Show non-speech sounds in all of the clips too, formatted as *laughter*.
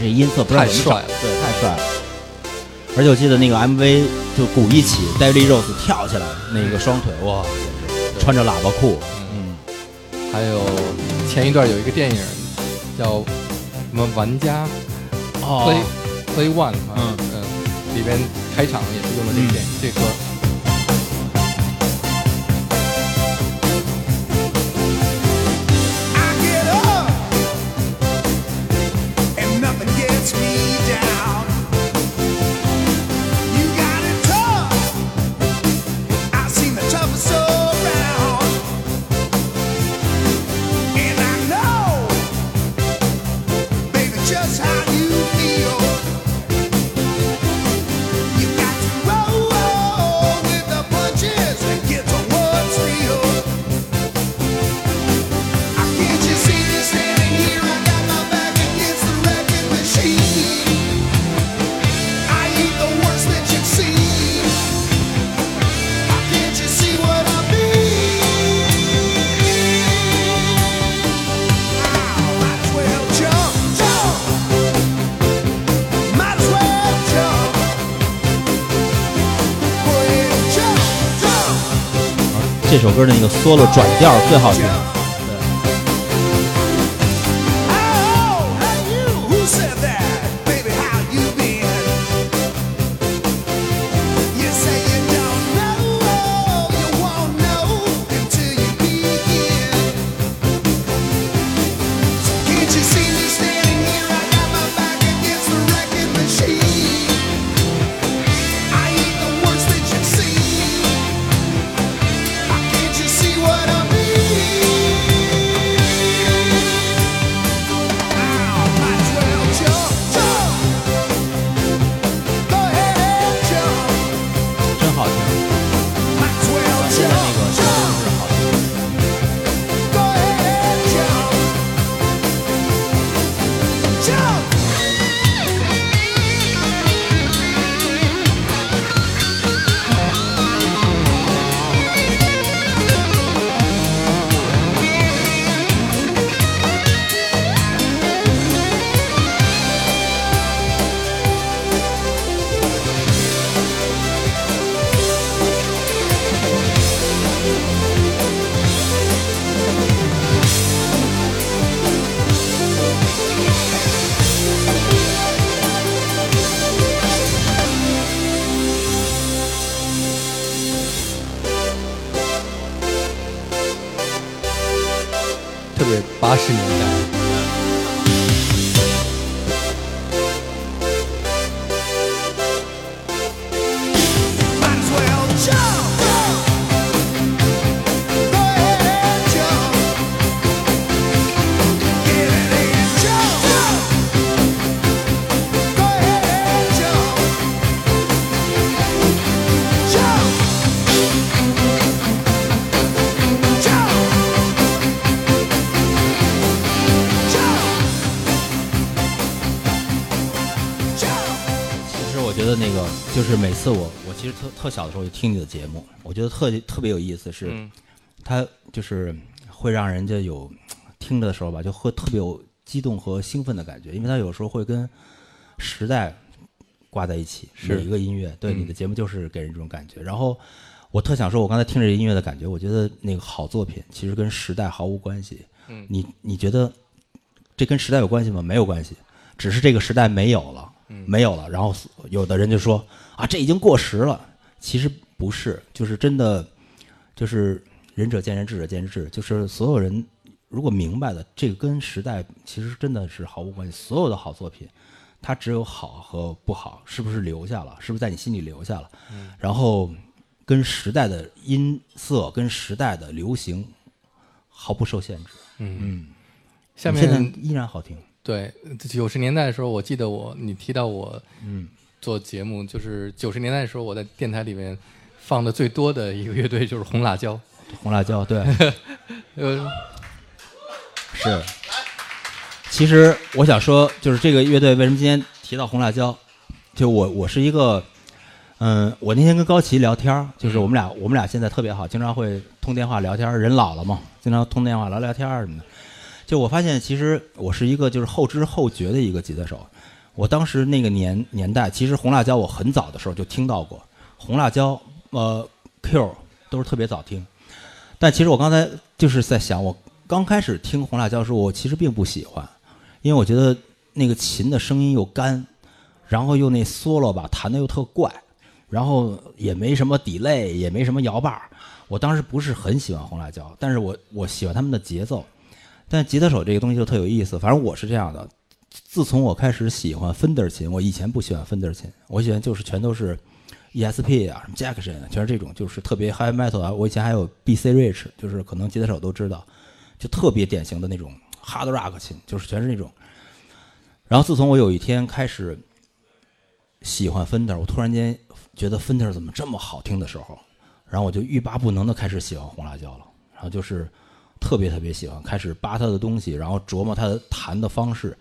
这音色不知道太帅了，对，太帅了。而且我记得那个 MV 就鼓一起，David Rose 跳起来，那个双腿哇，穿着喇叭裤，嗯，还有前一段有一个电影叫什么玩家 Play Play One 啊，嗯。嗯，里边开场也是用的这个电影这歌。首歌的那个 solo 转调最好听。特特小的时候就听你的节目，我觉得特特别有意思是，嗯它就是会让人家有听着的时候吧，就会特别有激动和兴奋的感觉，因为它有时候会跟时代挂在一起。是每一个音乐，对嗯你的节目就是给人这种感觉。然后我特想说，我刚才听着音乐的感觉，我觉得那个好作品其实跟时代毫无关系。嗯你你觉得这跟时代有关系吗？没有关系，只是这个时代没有了，嗯没有了。然后有的人就说啊，这已经过时了。其实不是，就是真的，就是仁者见仁，智者见智。就是所有人如果明白了，这个跟时代其实真的是毫无关系。所有的好作品，它只有好和不好，是不是留下了，是不是在你心里留下了？然后跟时代的音色、跟时代的流行毫不受限制。嗯，下面现在面依然好听。对九十年代的时候，我记得我你提到我嗯，做节目，就是九十年代的时候，我在电台里面放的最多的一个乐队就是红辣椒。红辣椒，对，*laughs* 呃，是。其实我想说，就是这个乐队为什么今天提到红辣椒？就我我是一个，嗯，我那天跟高旗聊天儿，就是我们俩我们俩现在特别好，经常会通电话聊天儿。人老了嘛，经常通电话聊聊天儿什么的。就我发现，其实我是一个就是后知后觉的一个吉他手。我当时那个年年代，其实红辣椒我很早的时候就听到过，红辣椒呃 Q 都是特别早听。但其实我刚才就是在想，我刚开始听红辣椒的时候，我其实并不喜欢，因为我觉得那个琴的声音又干，然后又那 solo 吧弹的又特怪，然后也没什么 delay，也没什么摇把儿。我当时不是很喜欢红辣椒，但是我我喜欢他们的节奏。但吉他手这个东西就特有意思，反正我是这样的。自从我开始喜欢 Fender 琴，我以前不喜欢 Fender 琴，我喜欢就是全都是 ESP 啊、什么 Jackson 啊，全是这种，就是特别 high metal 啊。我以前还有 BC Rich，就是可能吉他手都知道，就特别典型的那种 hard rock 琴，就是全是那种。然后自从我有一天开始喜欢 Fender，我突然间觉得 Fender 怎么这么好听的时候，然后我就欲罢不能的开始喜欢红辣椒了，然后就是特别特别喜欢，开始扒他的东西，然后琢磨他弹的方式，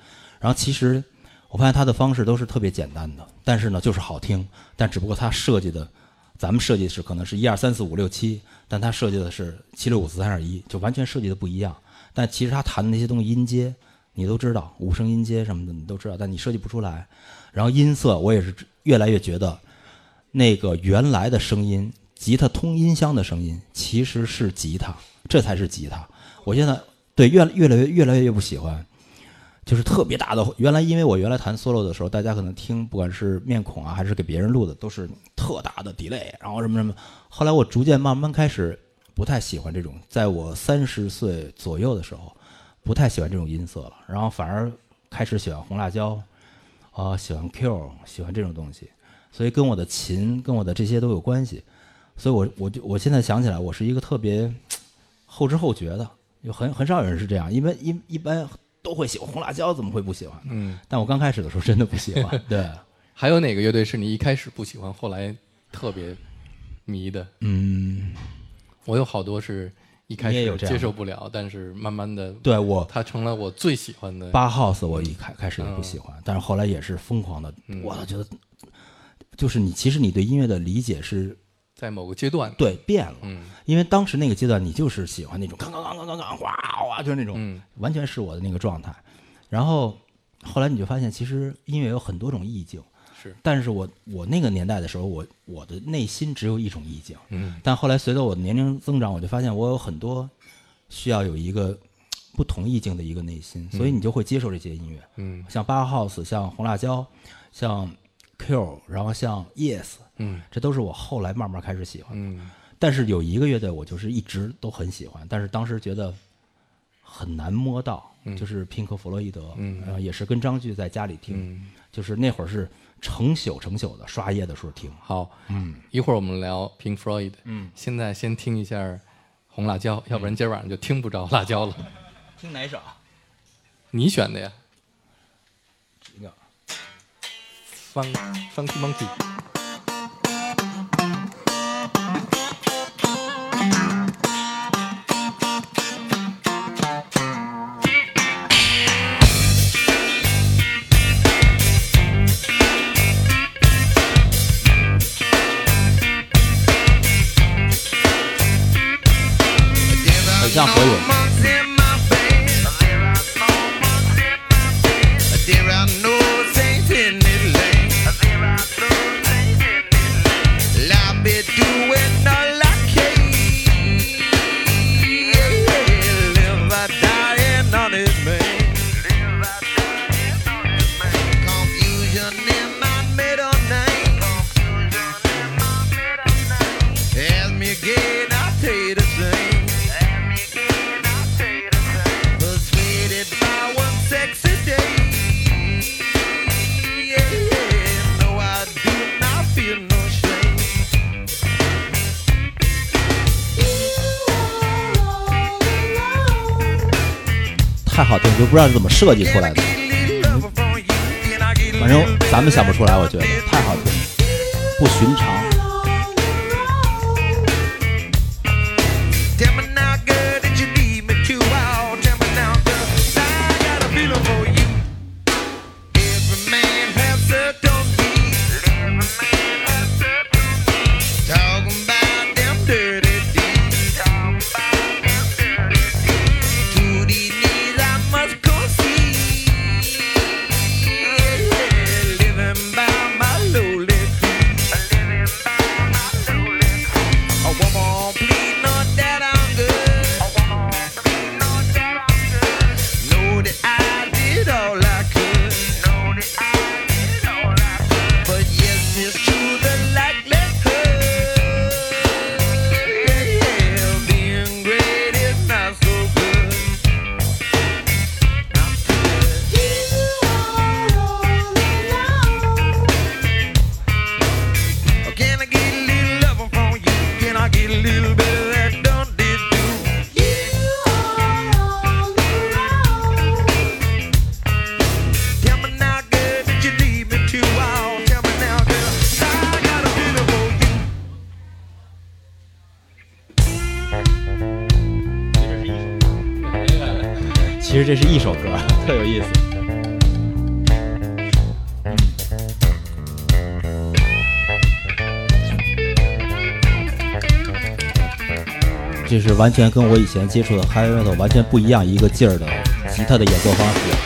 然后其实我发现他的方式都是特别简单的，但是呢就是好听，但只不过他设计的，咱们设计是可能是一二三四五六七，但他设计的是七六五四三二一，就完全设计的不一样。但其实他弹的那些东西音阶你都知道，五声音阶什么的你都知道，但你设计不出来。然后音色我也是越来越觉得，那个原来的声音，吉他通音箱的声音其实是吉他，这才是吉他。我现在对越越来越越来越不喜欢，就是特别大的。原来因为我原来弹 solo 的时候，大家可能听不管是面孔啊，还是给别人录的，都是特大的 delay，然后什么什么。后来我逐渐慢慢开始不太喜欢这种，在我三十岁左右的时候，不太喜欢这种音色了，然后反而开始喜欢红辣椒，啊、喜欢 Q，喜欢这种东西，所以跟我的琴，跟我的这些都有关系。所以我我就我现在想起来，我是一个特别后知后觉的，有很很少有人是这样，因为一一般都会喜欢红辣椒，怎么会不喜欢呢？嗯，但我刚开始的时候真的不喜欢，*laughs* 对，还有哪个乐队是你一开始不喜欢，后来特别迷的？嗯，我有好多是一开始接受不了，但是慢慢的，对我它成了我最喜欢的。八 house 我一开开始也不喜欢，但是后来也是疯狂的，嗯我觉得就是你其实你对音乐的理解是在某个阶段，对变了，嗯。因为当时那个阶段你就是喜欢那种刚刚刚刚刚刚哇哇，就是那种、嗯。完全是我的那个状态。然后后来你就发现，其实音乐有很多种意境，是，但是我我那个年代的时候，我我的内心只有一种意境。嗯。但后来随着我的年龄增长，我就发现我有很多需要有一个不同意境的一个内心，所以你就会接受这些音乐，嗯。像八 house，像红辣椒，像 Q，然后像 Yes，嗯。这都是我后来慢慢开始喜欢的。嗯。但是有一个乐队我就是一直都很喜欢，但是当时觉得很难摸到，嗯。就是平克·弗洛伊德，嗯。然后也是跟张炬在家里听，嗯，就是那会儿是成宿成宿的刷夜的时候听。好，嗯，一会儿我们聊 Pink Floyd，嗯，现在先听一下红辣椒，要不然今儿晚上就听不着辣椒了。*laughs* 听哪首？你选的呀。一个，Fun Funky Monkey。设计出来的。反正咱们想不出来，我觉得太好听了，不寻常。完全跟我以前接触的 heavy metal 完全不一样一个劲儿的吉他的演奏方式。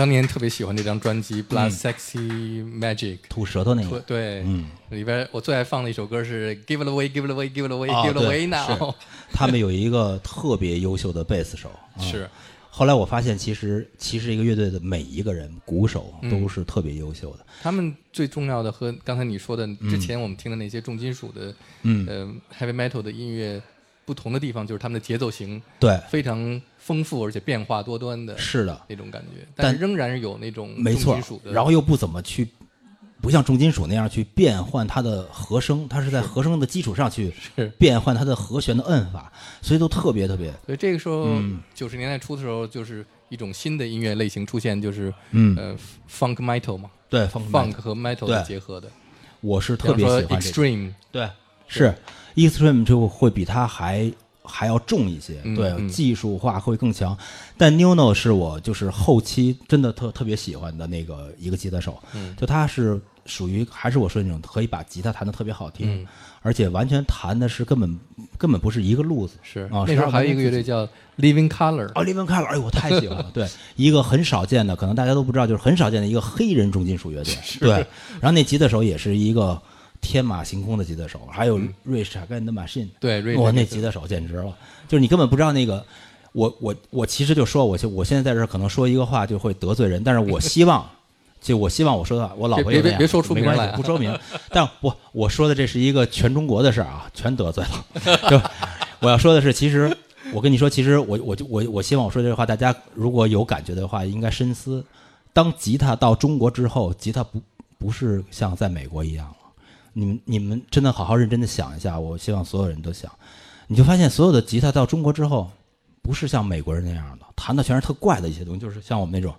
当年特别喜欢这张专辑《Blood Sexy Magic》。吐舌头那对个，对，嗯。里边我最爱放的一首歌是《Give It Away, Give It Away, Give It Away, 啊 Give It Away Now》。他们有一个特别优秀的贝斯手，*laughs* 啊。是，后来我发现，其实其实一个乐队的每一个人，鼓手都是特别优秀的。他们最重要的和刚才你说的之前我们听的那些重金属的，嗯。呃，heavy metal 的音乐不同的地方，就是他们的节奏型对，非常丰富而且变化多端的是的，那种感觉，但仍然是有那种没错重金属。的，然后又不怎么去，不像重金属那样去变换它的和声，它是在和声的基础上去变换它的和弦的摁法，所以都特别特别，所以这个时候嗯。九十年代初的时候，就是一种新的音乐类型出现，就是嗯，呃 funk metal 嘛。对，funk，funk 和 metal 的结合的，我是特别喜欢这个。extreme，对，是。Extreme 就会比它还还要重一些，对，技术化会更强。但 New No 是我就是后期真的特特别喜欢的那个一个吉他手，嗯就他是属于还是我说那种可以把吉他弹得特别好听，嗯而且完全弹的是根本根本不是一个路子。是啊那时候还有一个乐队叫 Living Color，哦，Living Color，哎呦，我太喜欢了。*laughs* 对，一个很少见的，可能大家都不知道，就是很少见的一个黑人重金属乐队。对，然后那吉他手也是一个天马行空的吉他手，还有瑞士跟的 Machine。对，瑞哇，那士吉他手简直了，就是你根本不知道那个。我我我其实就说，我就我现在在这儿可能说一个话就会得罪人，但是我希望，就我希望我说的话，我老婆也那样别别别说出没关名来啊系不说明。但我我说的这是一个全中国的事儿啊，全得罪了。就我要说的是，其实我跟你说，其实我我就我我希望我说这句话，大家如果有感觉的话，应该深思。当吉他到中国之后，吉他不不是像在美国一样了。你们你们真的好好认真的想一下，我希望所有人都想，你就发现所有的吉他到中国之后，不是像美国人那样的，弹的全是特怪的一些东西，就是像我们那种，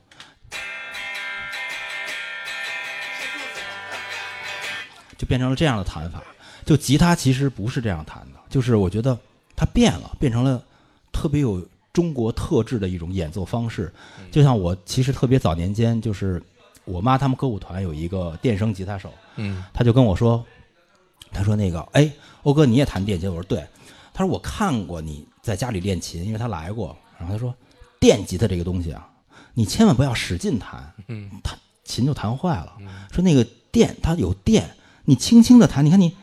就变成了这样的弹法。就吉他其实不是这样弹的，就是我觉得它变了，变成了特别有中国特质的一种演奏方式。就像我其实特别早年间，就是我妈他们歌舞团有一个电声吉他手，嗯他就跟我说，他说那个，哎，欧哥你也弹电吉他？我说对。他说我看过你在家里练琴，因为他来过。然后他说，电吉他这个东西啊，你千万不要使劲弹，嗯弹琴就弹坏了。说那个电它有电，你轻轻的弹，你看你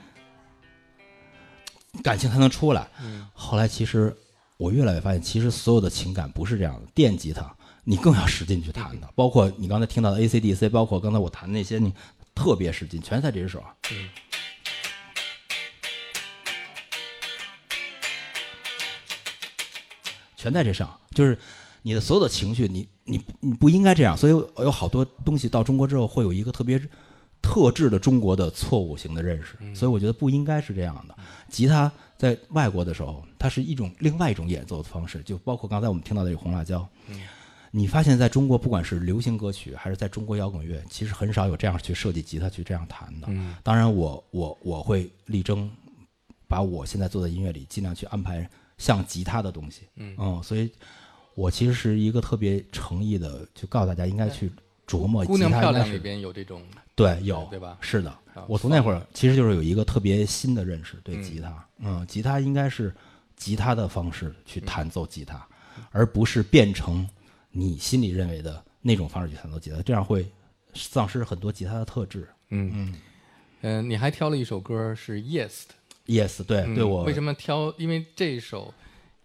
感情才能出来。嗯后来其实我越来越发现，其实所有的情感不是这样的，电吉他你更要使劲去弹的，包括你刚才听到的 AC/DC，包括刚才我弹的那些，你特别使劲，全在这只手。嗯全在这上，就是你的所有的情绪，你你你不应该这样，所以有好多东西到中国之后会有一个特别特质的中国的错误型的认识，所以我觉得不应该是这样的。吉他在外国的时候，它是一种另外一种演奏的方式，就包括刚才我们听到的这个红辣椒。你发现在中国，不管是流行歌曲还是在中国摇滚乐，其实很少有这样去设计吉他去这样弹的。嗯。当然我，我我会力争把我现在做的音乐里尽量去安排像吉他的东西。嗯。所以我其实是一个特别诚意的，就告诉大家应该去琢磨姑娘漂亮里边有这种对有对吧是的啊，我从那会儿其实就是有一个特别新的认识，对嗯。吉他，嗯，吉他应该是吉他的方式去嗯。弹奏吉他，而不是变成你心里认为的那种方式去弹奏吉他，这样会丧失很多吉他的特质。嗯。嗯。呃，你还挑了一首歌是 Yes 的，Yes，对嗯对我为什么挑？因为这首，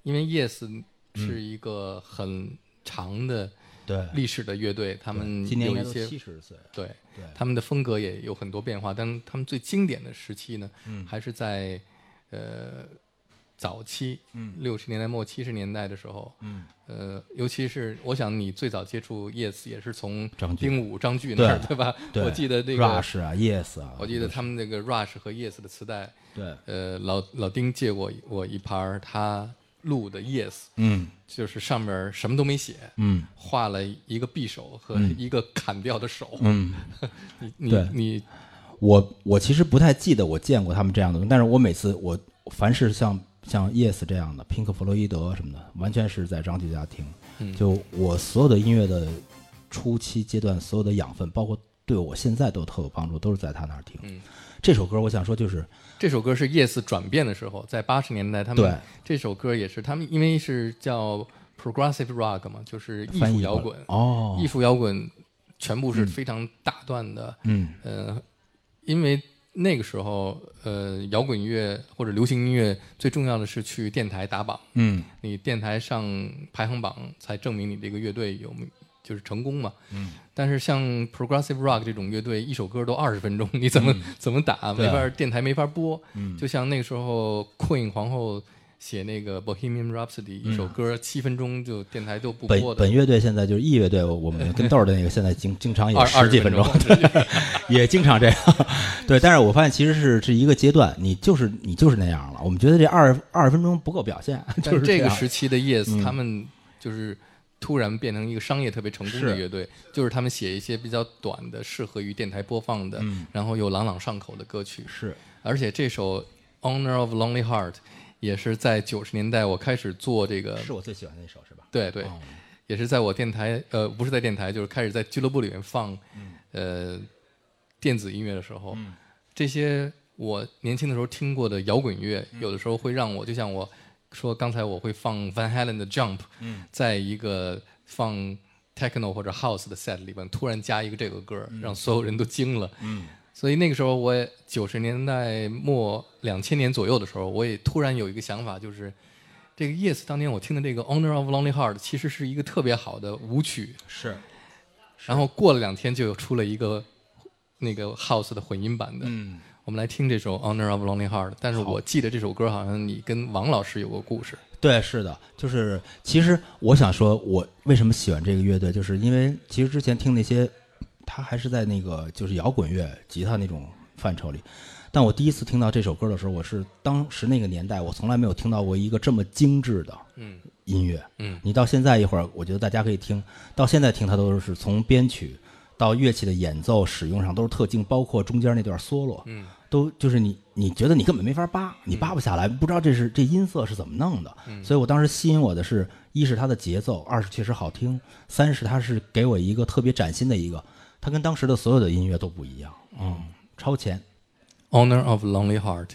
因为 Yes 是一个很长的对。历史的乐队，他们今年都有一些七十岁，对对。他们的风格也有很多变化，但他们最经典的时期呢，嗯。还是在呃早期，嗯六十年代末七十年代的时候，嗯呃，尤其是我想你最早接触 Yes 也是从张丁武、张炬那儿，对对吧？对我记得那个 Rush 啊，Yes 啊，我记得他们那个 Rush 和 Yes 的磁带，对，呃，老老丁借过我一盘儿他录的 Yes，嗯就是上面什么都没写，嗯画了一个匕首和一个砍掉的手。嗯。*laughs* 你你你我我其实不太记得我见过他们这样的但是我每次我凡是像像 Yes 这样的，平克·弗洛伊德什么的，完全是在张继家听。嗯就我所有的音乐的初期阶段，所有的养分，包括对我现在都特有帮助，都是在他那儿听。嗯这首歌我想说就是这首歌是 Yes 转变的时候，在八十年代，他们对这首歌也是他们因为是叫 Progressive Rock 嘛，就是艺术摇滚。哦艺，术摇滚全部是非常大段的，嗯呃，因为那个时候，呃，摇滚乐或者流行音乐最重要的是去电台打榜，嗯你电台上排行榜才证明你这个乐队有就是成功嘛。嗯。但是像 Progressive Rock 这种乐队，一首歌都二十分钟，你怎么、怎么打？没法，电台没法播。嗯就像那个时候 Queen 皇后写那个 Bohemian Rhapsody 一首歌，七分钟就电台都不播的。本乐队现在就是 E 乐队，我们跟豆儿的那个现在经经常也二十几分钟，钟，也经常这样。对，但是我发现其实是是一个阶段，你就是你就是那样了。我们觉得这二二十分钟不够表现，就是这个时期的 Yes，、嗯他们就是突然变成一个商业特别成功的乐队，就是他们写一些比较短的、适合于电台播放的，嗯然后又朗朗上口的歌曲。是而且这首《Honor of Lonely Heart》也是在九十年代我开始做这个，是我最喜欢的一首是吧？对对，哦也是在我电台呃不是在电台，就是开始在俱乐部里面放、呃电子音乐的时候，这些我年轻的时候听过的摇滚乐，有的时候会让我就像我说刚才我会放 Van Halen 的 Jump，、在一个放 techno 或者 house 的 set 里边突然加一个这个歌，让所有人都惊了。所以那个时候，我也九十年代末两千年左右的时候，我也突然有一个想法，就是这个 Yes 当年我听的这个 Honor of Lonely Heart 其实是一个特别好的舞曲，是。然后过了两天就有出了一个那个 House 的混音版的。嗯，我们来听这首 Honor of Lonely Heart，但是我记得这首歌好像你跟王老师有个故事。对，是的，就是其实我想说，我为什么喜欢这个乐队，就是因为其实之前听那些，他还是在那个就是摇滚乐、吉他那种范畴里。但我第一次听到这首歌的时候，我是当时那个年代，我从来没有听到过一个这么精致的嗯音乐。嗯你到现在一会儿，我觉得大家可以听到现在听，它都是从编曲到乐器的演奏使用上都是特精，包括中间那段 solo，嗯都就是你你觉得你根本没法扒，你扒不下来，不知道这是这音色是怎么弄的。嗯所以我当时吸引我的是，一是它的节奏，二是确实好听，三是它是给我一个特别崭新的一个，它跟当时的所有的音乐都不一样，嗯，超前。，Honor of Lonely Heart。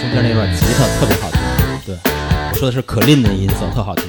中间那段吉他特别好听，对我说的是可林的音色特好听。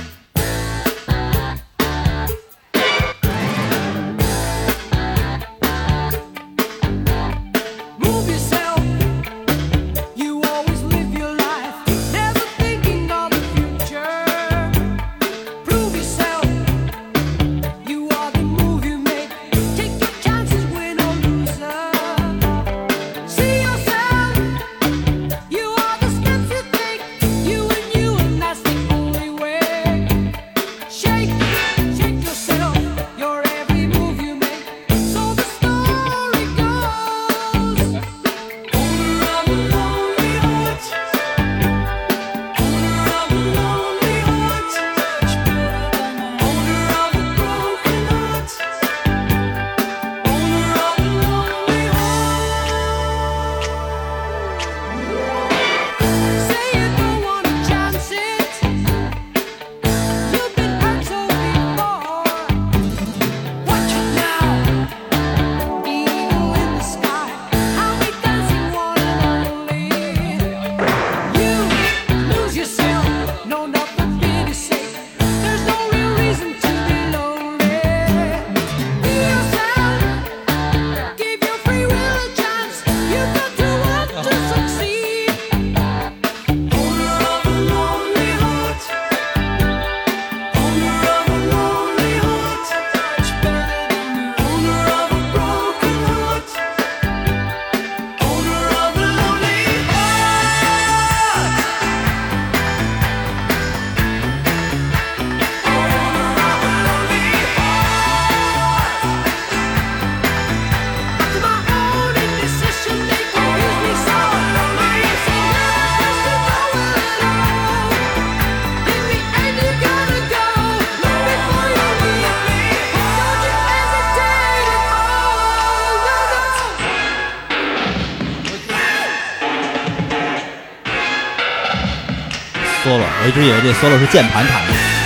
这 solo 是键盘弹的。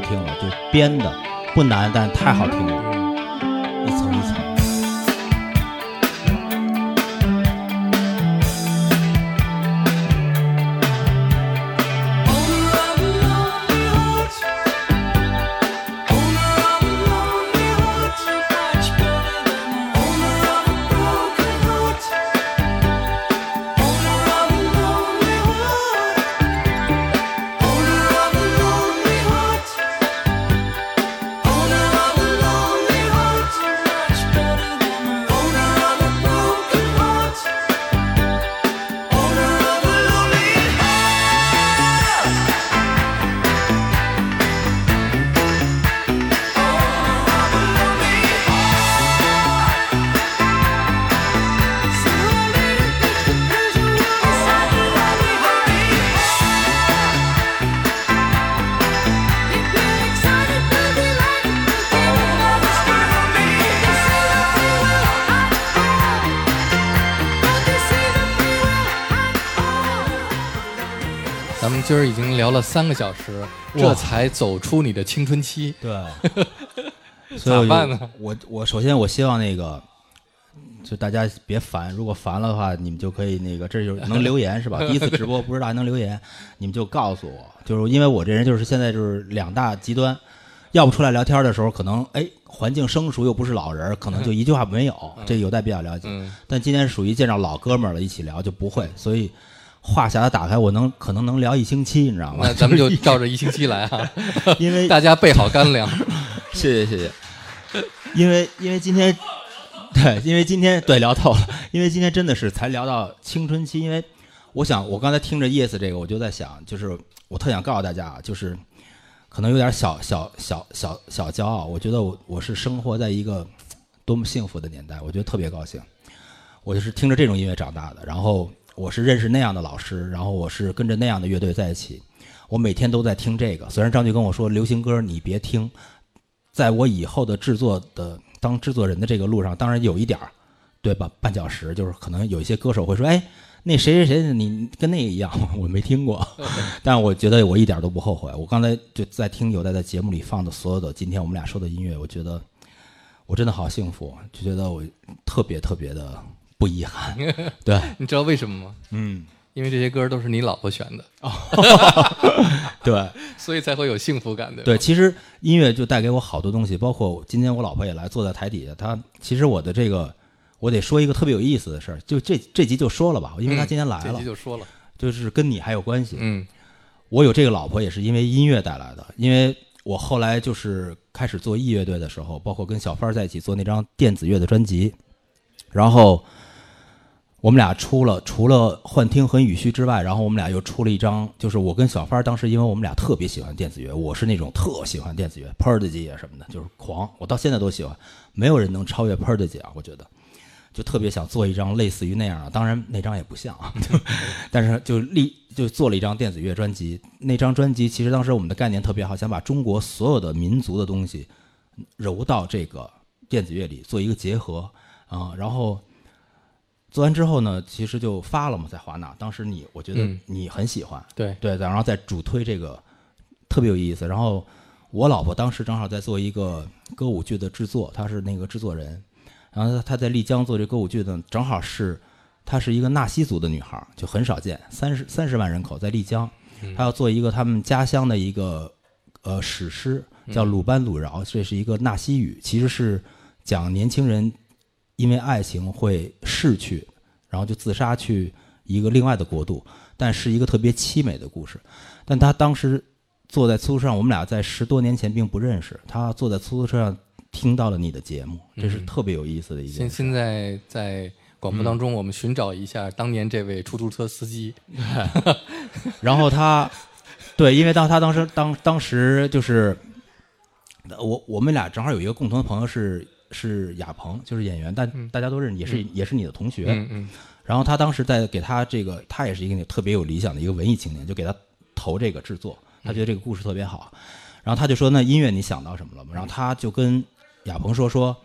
好听了，就编的不难，但太好听了，今儿已经聊了三个小时，这才走出你的青春期。对，*laughs* 所以我就咋办呢？我我首先我希望那个，就大家别烦，如果烦了的话，你们就可以那个，这就能留言是吧？*laughs* 第一次直播不知道还能留言，你们就告诉我，就是因为我这人就是现在就是两大极端，要不出来聊天的时候，可能哎环境生疏又不是老人，可能就一句话没有，这有待比较了解。嗯，但今天属于见着老哥们儿了，一起聊就不会，所以话匣子打开，我能可能能聊一星期，你知道吗？那咱们就照着一星期来啊，*laughs* 因为大家备好干粮。*laughs* 谢谢谢谢，因为因为今天，对，因为今天对聊透了，因为今天真的是才聊到青春期，因为我想我刚才听着 yes 这个，我就在想，就是我特想告诉大家啊，就是可能有点小小小小小骄傲，我觉得我我是生活在一个多么幸福的年代，我觉得特别高兴，我就是听着这种音乐长大的，然后我是认识那样的老师，然后我是跟着那样的乐队在一起。我每天都在听这个，虽然张炬跟我说流行歌你别听，在我以后的制作的当制作人的这个路上，当然有一点儿，对吧？绊脚石就是可能有一些歌手会说，哎，那谁谁谁，你跟那个一样，*laughs* 我没听过，*laughs* 但我觉得我一点都不后悔。我刚才就在听有在在节目里放的所有的今天我们俩说的音乐，我觉得我真的好幸福，就觉得我特别特别的不遗憾。*laughs* 对，你知道为什么吗？嗯，因为这些歌都是你老婆选的，*laughs* 对。*laughs* 所以才会有幸福感的。对，其实音乐就带给我好多东西，包括今天我老婆也来坐在台底下，她其实我的这个，我得说一个特别有意思的事儿，就这这集就说了吧，因为她今天来了嗯这集，就说了，就是跟你还有关系。嗯我有这个老婆也是因为音乐带来的，因为我后来就是开始做艺乐队的时候，包括跟小帆在一起做那张电子乐的专辑，然后我们俩出了除了幻听和雨虚之外，然后我们俩又出了一张，就是我跟小帆当时因为我们俩特别喜欢电子乐，我是那种特喜欢电子乐 p e r d i g y 啊什么的，就是狂，我到现在都喜欢，没有人能超越 p e r d i g y 啊，我觉得。就特别想做一张类似于那样的，当然那张也不像啊，*laughs* 但是就立就做了一张电子乐专辑。那张专辑其实当时我们的概念特别好，想把中国所有的民族的东西揉到这个电子乐里做一个结合啊。然后做完之后呢，其实就发了嘛，在华纳。当时你我觉得嗯。你很喜欢，对，对，然后再主推这个特别有意思。然后我老婆当时正好在做一个歌舞剧的制作，她是那个制作人，然后她她在丽江做这歌舞剧呢，正好是她是一个纳西族的女孩儿，就很少见，三十三十万人口在丽江，她要做一个他们家乡的一个呃史诗，叫《鲁班鲁饶》，这是一个纳西语，其实是讲年轻人因为爱情会逝去，然后就自杀去一个另外的国度，但是一个特别凄美的故事。但他当时坐在出租车上，我们俩在十多年前并不认识。他坐在出租车上听到了你的节目，这是嗯特别有意思的一件现事。现在在广播当中我们寻找一下当年这位出租车司机。*laughs* 然后他，对，因为当他当时当当时就是，我我们俩正好有一个共同的朋友是是亚鹏，就是演员，但大家都认识，也是、也是你的同学。嗯嗯然后他当时在给他这个，他也是一个特别有理想的一个文艺青年，就给他投这个制作，他觉得这个故事特别好。然后他就说：“那音乐你想到什么了吗？”然后他就跟亚鹏说：“说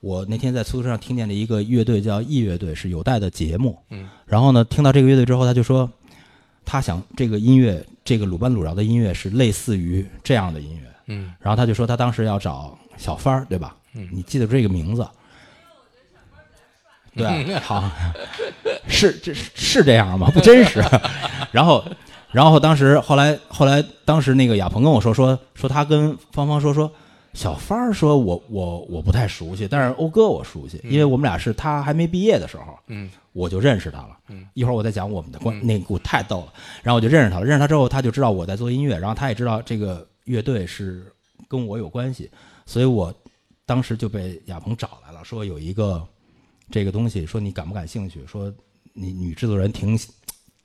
我那天在出租车上听见了一个乐队叫异乐队，是有带的节目。嗯，然后呢，听到这个乐队之后，他就说他想这个音乐，这个鲁班鲁饶的音乐是类似于这样的音乐。嗯然后他就说他当时要找小帆儿，对吧？嗯你记得这个名字？对，好，*laughs* 是这是是这样吗？不真实。*laughs* 然后，然后当时后来后来当时那个亚鹏跟我说说说他跟芳芳说说小帆儿说我我我不太熟悉，但是欧哥我熟悉，因为我们俩是他还没毕业的时候，嗯我就认识他了。嗯一会儿我再讲我们的关，嗯那个故太逗了。然后我就认识他了，认识他之后，他就知道我在做音乐，然后他也知道这个乐队是跟我有关系，所以我当时就被亚鹏找来了，说有一个这个东西，说你感不感兴趣？说你女制作人挺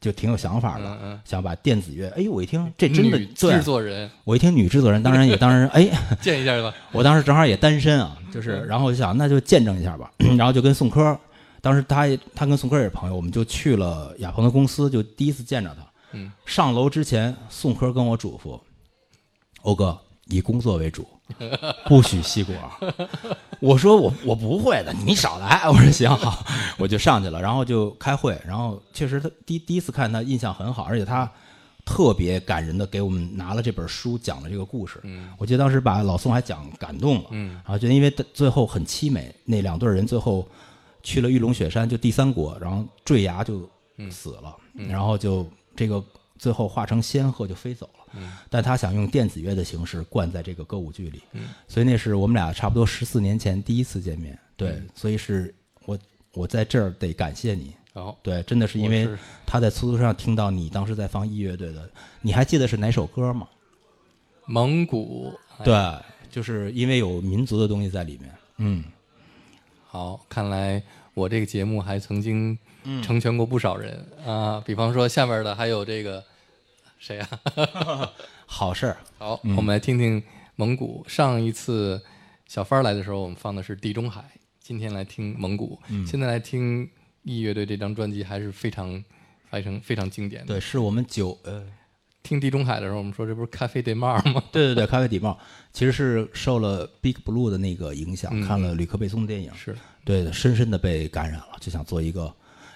就挺有想法的，想把电子乐。哎，我一听这真的制，作人我一听女制作人，当然也当然哎，*laughs* 见一下吧。我当时正好也单身啊，就是，然后我就想那就见证一下吧，*clears throat* 然后就跟宋柯，当时他他跟宋柯也是朋友，我们就去了亚鹏的公司，就第一次见着他。嗯，上楼之前，宋柯跟我嘱咐，欧哥以工作为主，*laughs* 不许吸果。我说我我不会的，你少来。我说行好，*laughs* 我就上去了，然后就开会，然后确实他第第一次看他印象很好，而且他特别感人的给我们拿了这本书讲了这个故事。嗯我记得当时把老宋还讲感动了，嗯然后就因为最后很凄美，那两对人最后去了玉龙雪山，就第三国，然后坠崖就死了，然后就这个最后化成仙鹤就飞走了。嗯但他想用电子乐的形式灌在这个歌舞剧里，嗯所以那是我们俩差不多十四年前第一次见面。对，嗯所以是我我在这儿得感谢你。对，真的是因为他在出租车上听到你当时在放 E 乐队的，你还记得是哪首歌吗？蒙古哎对，就是因为有民族的东西在里面。嗯，好，看来我这个节目还曾经嗯成全过不少人、啊，比方说下面的还有这个谁啊？*laughs* 好事儿。好，嗯我们来听听蒙古。上一次小帆儿来的时候，我们放的是地中海，今天来听蒙古。嗯现在来听 E 乐队这张专辑还是非常、非常、非常经典的。对，是我们九呃，听地中海的时候，我们说这不是咖啡地帽吗？*laughs* 对对对，咖啡底帽其实是受了 Big Blue 的那个影响，嗯看了吕克贝松的电影，是，对，深深的被感染了，就想做一个。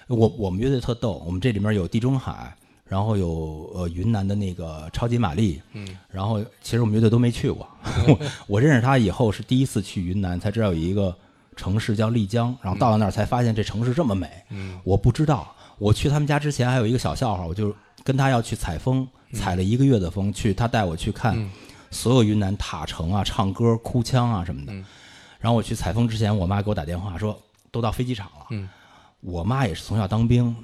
我我们乐队特逗，我们这里面有地中海，然后有呃云南的那个超级玛丽，嗯，然后其实我们乐队都没去过。我 *laughs* 我认识他以后是第一次去云南，才知道有一个城市叫丽江，然后到了那儿才发现这城市这么美。嗯，我不知道，我去他们家之前还有一个小笑话，我就跟他要去采风，采了一个月的风，去他带我去看嗯所有云南塔城啊、唱歌、哭腔啊什么的。嗯然后我去采风之前，我妈给我打电话说都到飞机场了。嗯我妈也是从小当兵，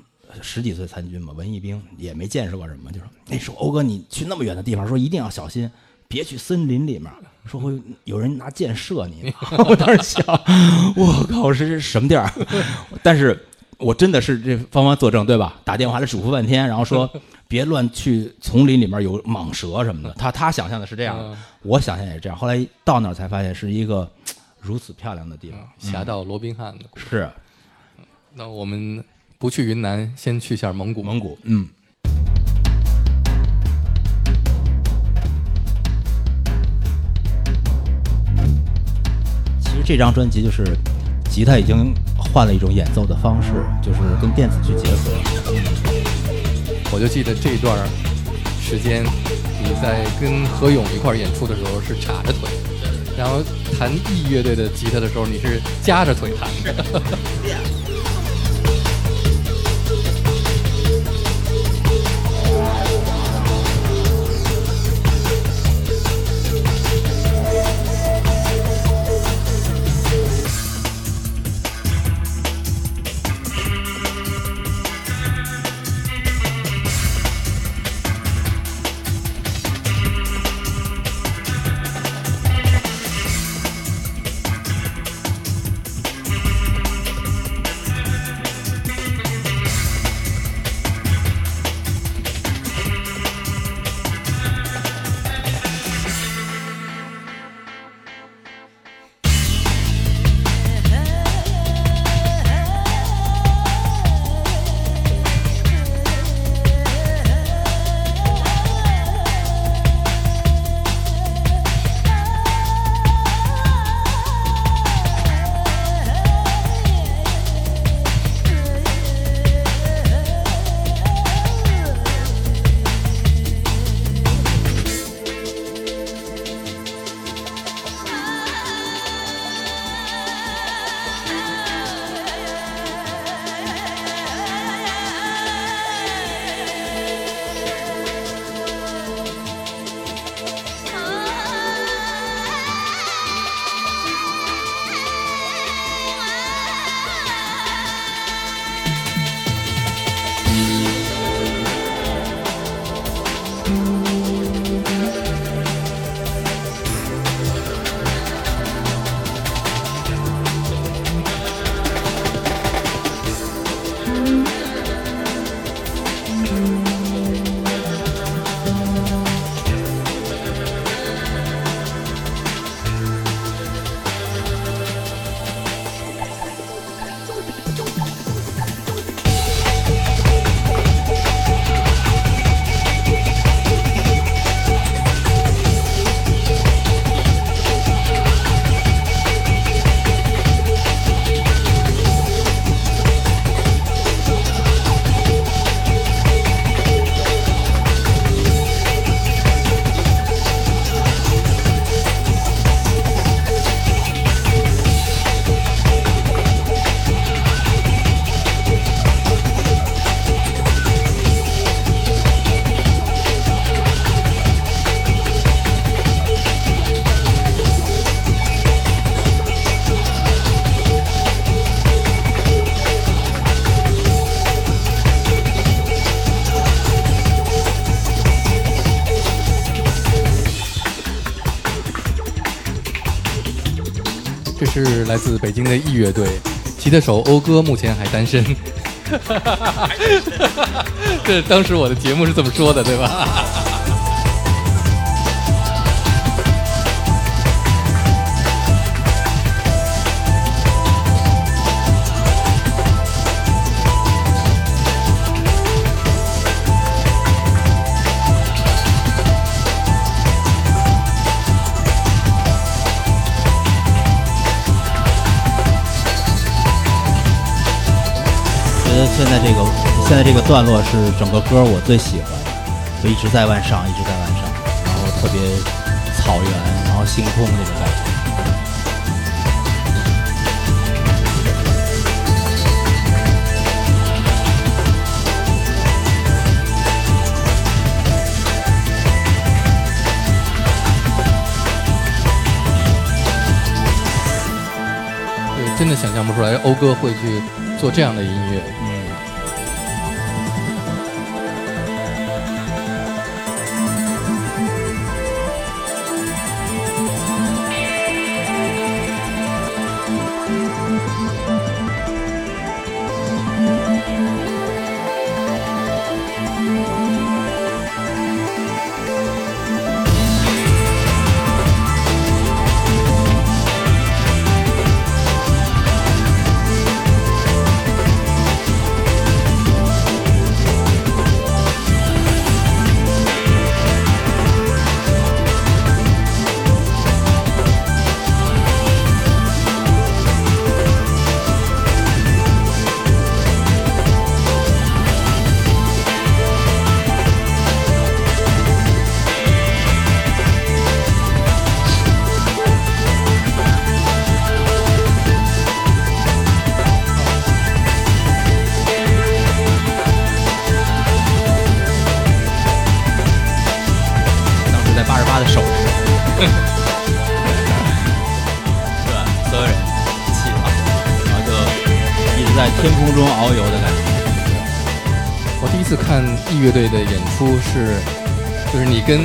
十几岁参军嘛，文艺兵也没见识过什么，就说：“那时候欧哥，你去那么远的地方，说一定要小心，别去森林里面，说会有人拿箭射你。*laughs* ”我当时想，我靠，这是什么地儿？但是我真的是这芳芳作证对吧？打电话来嘱咐半天，然后说 *laughs* 别乱去丛林里面有蟒蛇什么的。他他想象的是这样我想象也是这样。后来到那儿才发现是一个 *tsk* 如此漂亮的地方。侠盗罗宾汉的故事。是那我们不去云南，先去下蒙古。蒙古，嗯。其实这张专辑就是吉他已经换了一种演奏的方式，就是跟电子去结合。我就记得这段时间，你在跟何勇一块儿演出的时候是叉着腿，然后弹 E 乐队的吉他的时候，你是夹着腿弹的。*laughs* 来自北京的 E 乐队，吉他手欧哥目前还单身。*laughs* 这当时我的节目是这么说的，对吧？现在这个现在这个段落是整个歌我最喜欢，就一直在往上，一直在往上，然后特别草原，然后星空那种感觉。对，真的想象不出来欧哥会去做这样的音乐。跟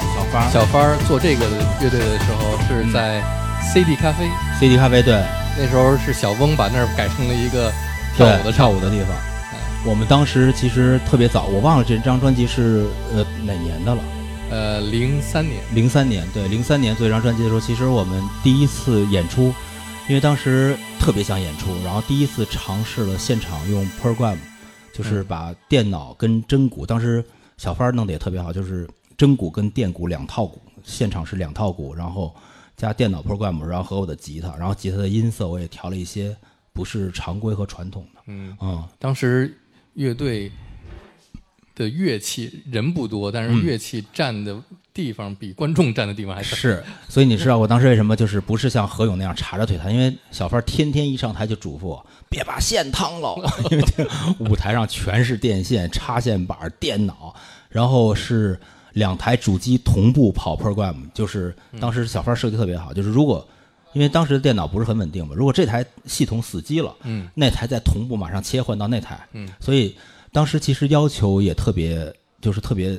小芳小芳儿做这个乐队的时候是在 CD 咖啡，CD 咖啡对。那时候是小翁把那儿改成了一个跳舞的跳舞的地方。我们当时其实特别早，我忘了这张专辑是呃哪年的了。呃，零三年，零三年，对，零三年做这张专辑的时候，其实我们第一次演出，因为当时特别想演出，然后第一次尝试了现场用 program，就是把电脑跟真鼓，当时小帆儿弄得也特别好，就是真鼓跟电鼓两套鼓，现场是两套鼓，然后加电脑 program，然后和我的吉他，然后吉他的音色我也调了一些不是常规和传统的，嗯，嗯，当时乐队的乐器人不多，但是嗯乐器占的地方比观众占的地方还大。是，所以你知道我当时为什么就是不是像何勇那样叉着腿弹，因为小范儿天天一上台就嘱咐我别把线趟了，*laughs* 因为这舞台上全是电线、插线板、电脑，然后是两台主机同步跑 program，就是当时小范设计特别好，就是如果因为当时的电脑不是很稳定嘛，如果这台系统死机了，嗯，那台再同步马上切换到那台，嗯，所以当时其实要求也特别，就是特别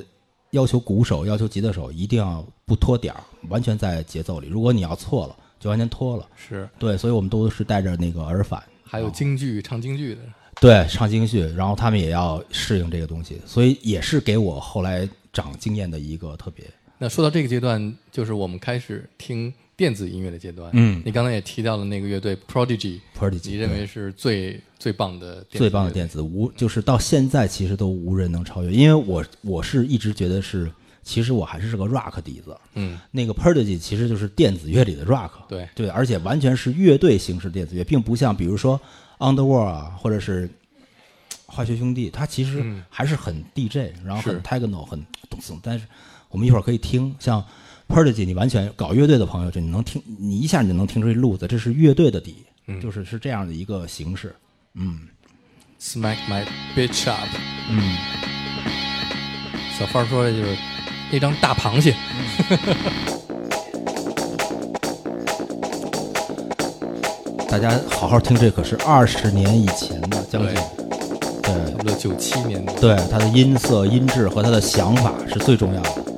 要求鼓手、要求吉他手一定要不拖点儿，完全在节奏里。如果你要错了，就完全脱了。是，对，所以我们都是带着那个耳返，还有京剧、唱京剧的。对，唱京剧，然后他们也要适应这个东西，所以也是给我后来长经验的一个特别。那说到这个阶段，就是我们开始听电子音乐的阶段。嗯。你刚才也提到了那个乐队 Prodigy，Prodigy，你认为是最最棒的最棒的电子无，就是到现在其实都无人能超越，因为我我是一直觉得是，其实我还是是个 rock 底子，嗯，那个 Prodigy 其实就是电子乐里的 rock，对。对，而且完全是乐队形式电子乐，并不像比如说 Underworld 啊，或者是化学兄弟，他其实嗯还是很 DJ，、然后很是 techno，很动次，但是我们一会儿可以听，像 Prodigy，你完全搞乐队的朋友，就你能听，你一下你就能听出这路子，这是乐队的底，嗯就是是这样的一个形式，嗯 Smack My Bitch Up。嗯。小花说的就是那张大螃蟹。*laughs* 大家好好听，这可是二十年以前的，将近，对差不多九七年的。对，他的音色、音质和他的想法是最重要的。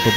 十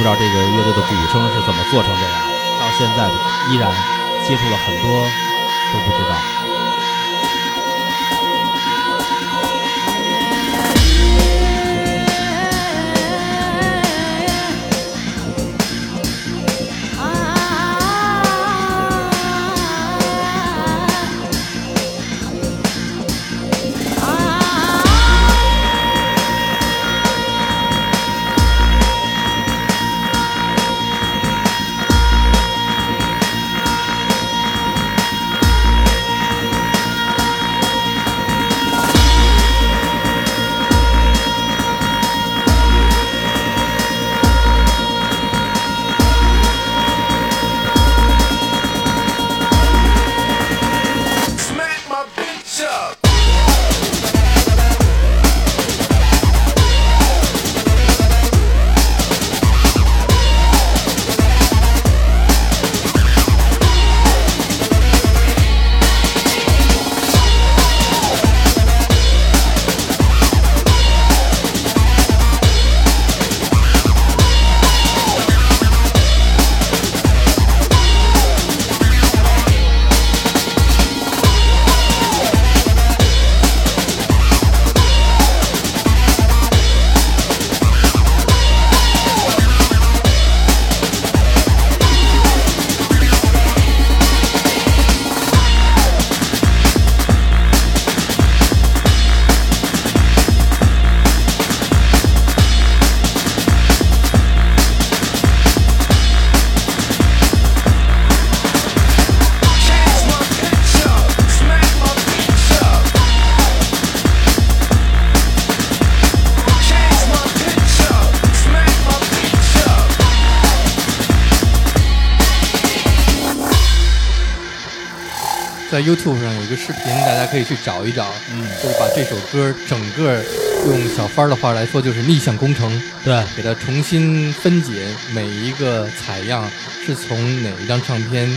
YouTube 上有一个视频，大家可以去找一找，嗯，就是把这首歌整个用小帆儿的话来说，就是逆向工程，对，给它重新分解每一个采样是从哪一张唱片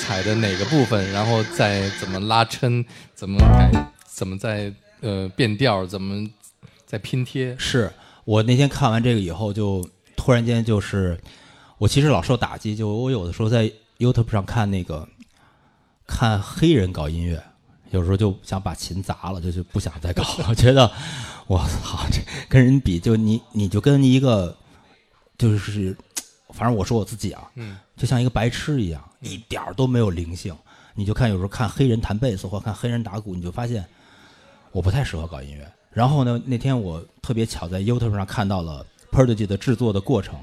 采的哪个部分，然后再怎么拉抻，怎么改，怎么再呃变调，怎么再拼贴。是我那天看完这个以后，就突然间就是，我其实老受打击，就我有的时候在 YouTube 上看那个看黑人搞音乐，有时候就想把琴砸了，就是不想再搞了，*laughs* 觉得我操，这跟人比，就你你就跟一个就是，反正我说我自己啊，嗯，就像一个白痴一样，一点儿都没有灵性。你就看有时候看黑人弹贝斯或看黑人打鼓，你就发现我不太适合搞音乐。然后呢，那天我特别巧在 YouTube 上看到了 Prodigy 的制作的过程，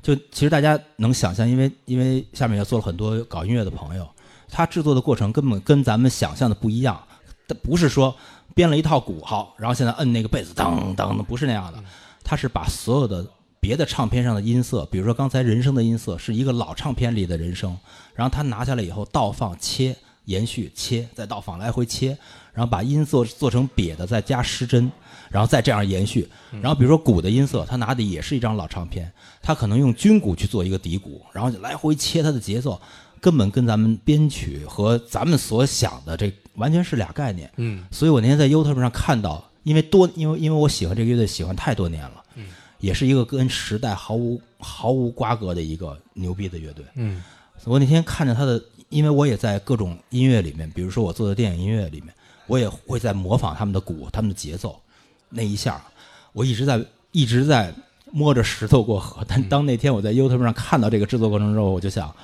就其实大家能想象，因为因为下面也做了很多搞音乐的朋友，他制作的过程根本跟咱们想象的不一样。他不是说编了一套鼓好，然后现在摁那个贝斯噔噔的，不是那样的。他是把所有的别的唱片上的音色，比如说刚才人声的音色是一个老唱片里的人声，然后他拿下来以后倒放切。延续切，再倒放来回切，然后把音色做成瘪的，再加失真，然后再这样延续。然后比如说鼓的音色，他拿的也是一张老唱片，他可能用军鼓去做一个底鼓，然后就来回切它的节奏，根本跟咱们编曲和咱们所想的这完全是俩概念。嗯，所以我那天在 YouTube 上看到，因为多，因为因为我喜欢这个乐队喜欢太多年了，嗯，也是一个跟时代毫无毫无瓜葛的一个牛逼的乐队。嗯，我那天看着他的，因为我也在各种音乐里面，比如说我做的电影音乐里面，我也会在模仿他们的鼓、他们的节奏那一下，我一直在一直在摸着石头过河。但当那天我在 YouTube 上看到这个制作过程之后，我就想，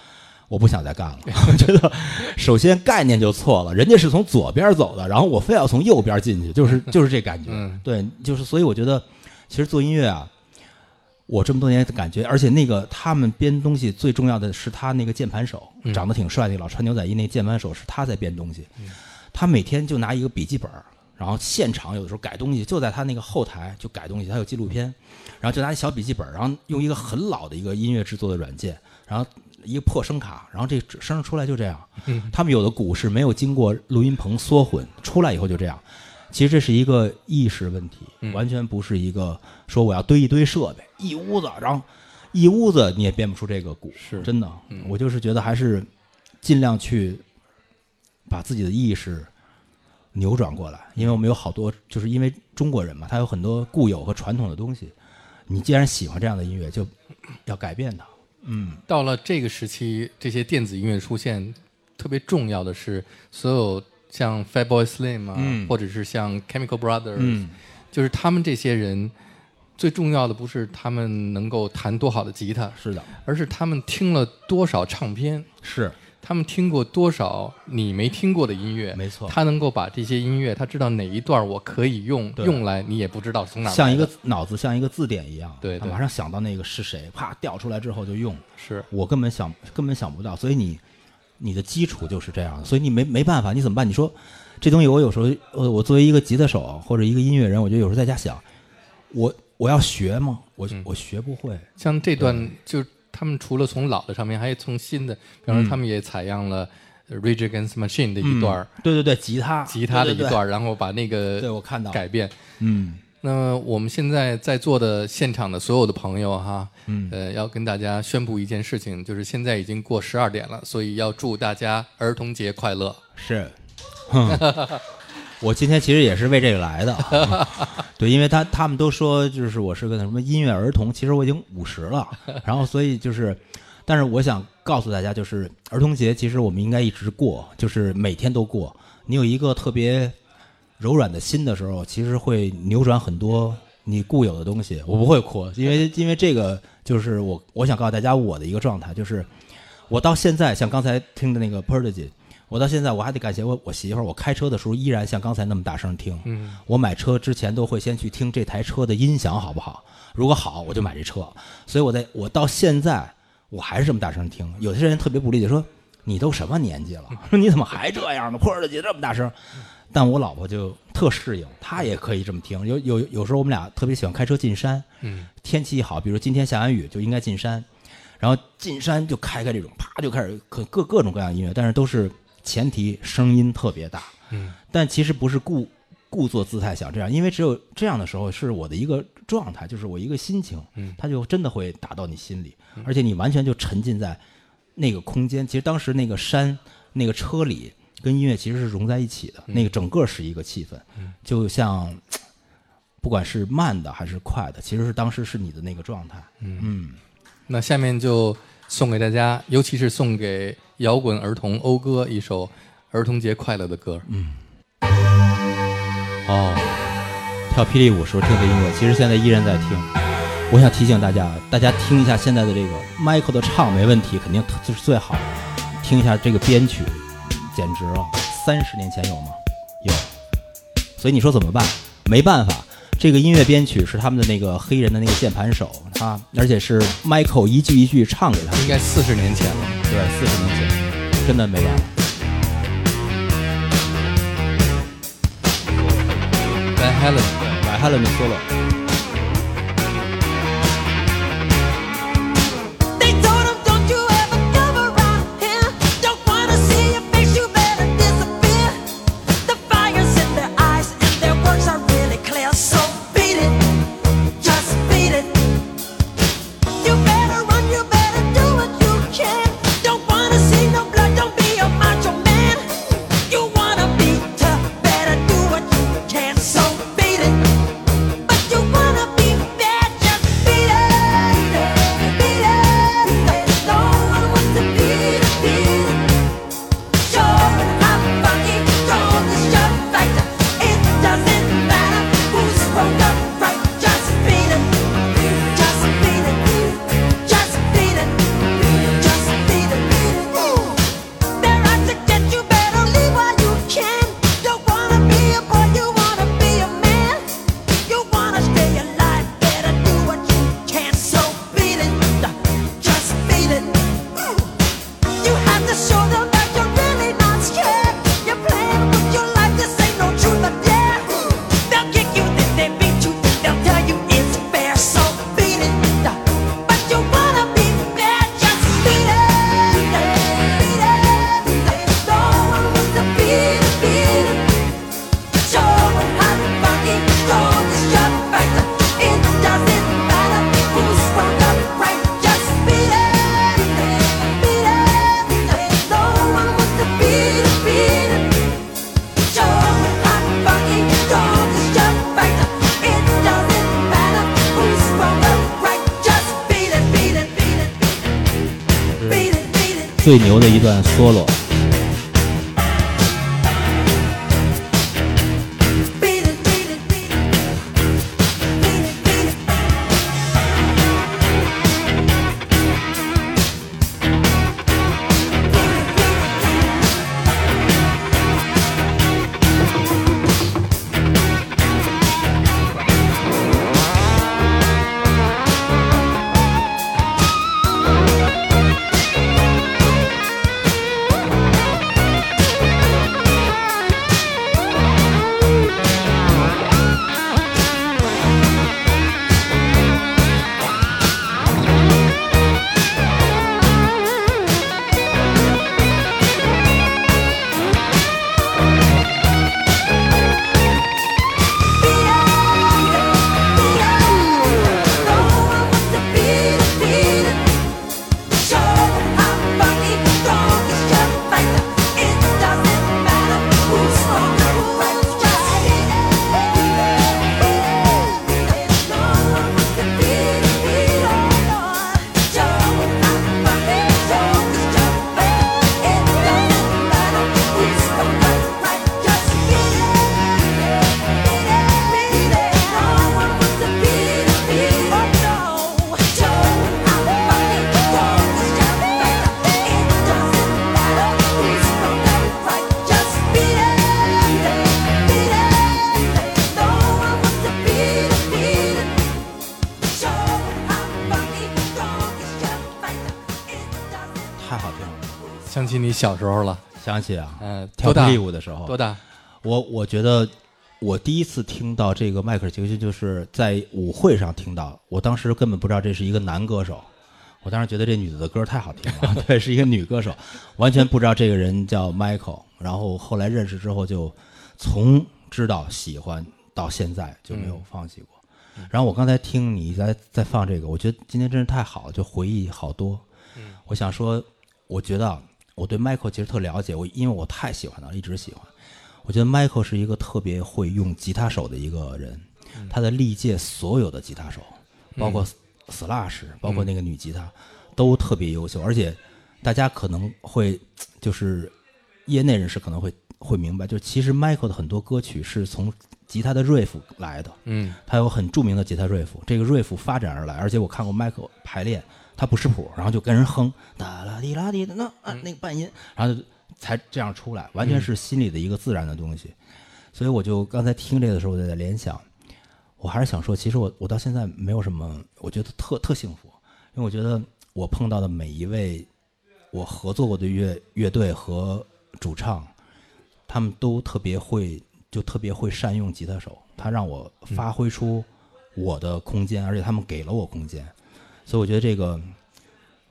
我不想再干了。*laughs* 我觉得首先概念就错了，人家是从左边走的，然后我非要从右边进去，就是 *laughs* 就是这感觉。嗯对，就是所以我觉得，其实做音乐啊，我这么多年的感觉，而且那个他们编东西最重要的是他那个键盘手，嗯长得挺帅，那个老穿牛仔衣那键盘手是他在编东西，他每天就拿一个笔记本，然后现场有的时候改东西，就在他那个后台就改东西，他有纪录片，然后就拿一小笔记本，然后用一个很老的一个音乐制作的软件，然后一个破声卡，然后这声出来就这样。他们有的鼓是没有经过录音棚缩混，出来以后就这样。其实这是一个意识问题，完全不是一个说我要堆一堆设备，一屋子，然后一屋子你也变不出这个鼓，是真的。我就是觉得还是尽量去把自己的意识扭转过来，因为我们有好多，就是因为中国人嘛，他有很多固有和传统的东西。你既然喜欢这样的音乐，就要改变它。到了这个时期，这些电子音乐出现，特别重要的是，所有像 Fatboy Slim 啊，嗯。或者是像 Chemical Brothers，、嗯。就是他们这些人，最重要的不是他们能够弹多好的吉他，是的，而是他们听了多少唱片，是他们听过多少你没听过的音乐，没错他能够把这些音乐，他知道哪一段我可以用用来，你也不知道从哪儿像一个脑子像一个字典一样，对对他马上想到那个是谁，啪调出来之后就用。是我根本想根本想不到，所以你你的基础就是这样的，所以你没没办法，你怎么办？你说这东西，我有时候呃，我作为一个吉他手或者一个音乐人，我就有时候在家想，我我要学吗？我、嗯我学不会。像这段，就是他们除了从老的唱片，还有从新的，比方说他们也采样了呃 Rage Against Machine 的一段儿、对对对，吉他。吉他的一对对段儿，然后把那个对我看到。改变。嗯。那么我们现在在座的现场的所有的朋友哈，嗯，呃，要跟大家宣布一件事情，就是现在已经过十二点了，所以要祝大家儿童节快乐。是，哼 *laughs* 我今天其实也是为这个来的，*laughs* 对，因为他他们都说就是我是个什么音乐儿童，其实我已经五十了，然后所以就是，但是我想告诉大家，就是儿童节其实我们应该一直过，就是每天都过。你有一个特别柔软的心的时候，其实会扭转很多你固有的东西。我不会哭，因为 *laughs* 因为这个就是我我想告诉大家我的一个状态，就是我到现在像刚才听的那个 Prodigy，我到现在我还得感谢我我媳妇儿，我开车的时候依然像刚才那么大声听。嗯，我买车之前都会先去听这台车的音响好不好，如果好我就买这车。所以我在我到现在我还是这么大声听。有些人特别不理解，说你都什么年纪了，说 *laughs* 你怎么还这样呢？Prodigy 这么大声。但我老婆就特适应，她也可以这么听。有有有时候我们俩特别喜欢开车进山，嗯，天气一好，比如今天下完雨就应该进山，然后进山就开开这种，啪就开始各各各种各样的音乐，但是都是前提声音特别大，嗯，但其实不是故故作姿态想这样，因为只有这样的时候是我的一个状态，就是我一个心情，嗯。它就真的会打到你心里，而且你完全就沉浸在那个空间。其实当时那个山、那个车里跟音乐其实是融在一起的，那个整个是一个气氛，就像不管是慢的还是快的，其实是当时是你的那个状态。嗯。那下面就送给大家，尤其是送给摇滚儿童讴歌一首儿童节快乐的歌。嗯，哦，跳霹雳舞时候听的音乐，其实现在依然在听。我想提醒大家，大家听一下现在的这个 Michael 的唱没问题，肯定就是最好的。听一下这个编曲，简直了！三十年前有吗？有。所以你说怎么办？没办法，这个音乐编曲是他们的那个黑人的那个键盘手啊，而且是 Michael 一句一句唱给他。应该四十年前了。对，四十年前，真的没办法。Van Halen。买下了那 solo。最牛的一段 solo。小时候了，想起啊，嗯、跳霹雳舞的时候，多大？我我觉得我第一次听到这个迈克尔·杰克逊，就是在舞会上听到。我当时根本不知道这是一个男歌手，我当时觉得这女的的歌太好听了，*laughs* 对，是一个女歌手，完全不知道这个人叫 Michael。然后后来认识之后，就从知道喜欢到现在就没有放弃过。然后我刚才听你在在放这个，我觉得今天真是太好了，就回忆好多。嗯我想说，我觉得啊我对 Michael 其实特了解，我因为我太喜欢他了，一直喜欢。我觉得 Michael 是一个特别会用吉他手的一个人，他的历届所有的吉他手，包括 Slash，包括那个女吉他，都特别优秀。而且大家可能会就是业内人士可能会会明白，就是其实 Michael 的很多歌曲是从吉他的 riff 来的，嗯。他有很著名的吉他 riff，这个 riff 发展而来，而且我看过 Michael 排练，他不识谱，然后就跟人哼哒啦滴啦滴的那啊那个半音，然后就才这样出来，完全是心里的一个自然的东西。所以我就刚才听这个的时候，我就在联想，我还是想说，其实我我到现在没有什么，我觉得特特幸福，因为我觉得我碰到的每一位我合作过的乐乐队和主唱，他们都特别会，就特别会善用吉他手，他让我发挥出我的空间，而且他们给了我空间，所以我觉得这个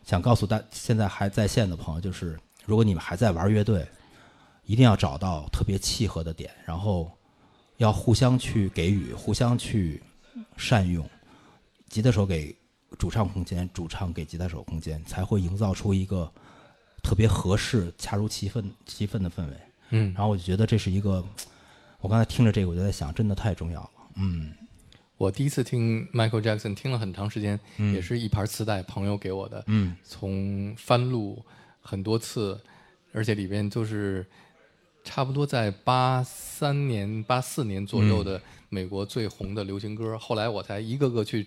想告诉大现在还在线的朋友，就是如果你们还在玩乐队，一定要找到特别契合的点，然后要互相去给予，互相去善用，吉他手给主唱空间，主唱给吉他手空间，才会营造出一个特别合适、恰如其分、其分的氛围。嗯。然后我就觉得这是一个，我刚才听着这个，我就在想，真的太重要了。嗯我第一次听 Michael Jackson 听了很长时间，也是一盘磁带，朋友给我的，嗯从翻录很多次，而且里边就是差不多在八三年、八四年左右的美国最红的流行歌。后来我才一个个去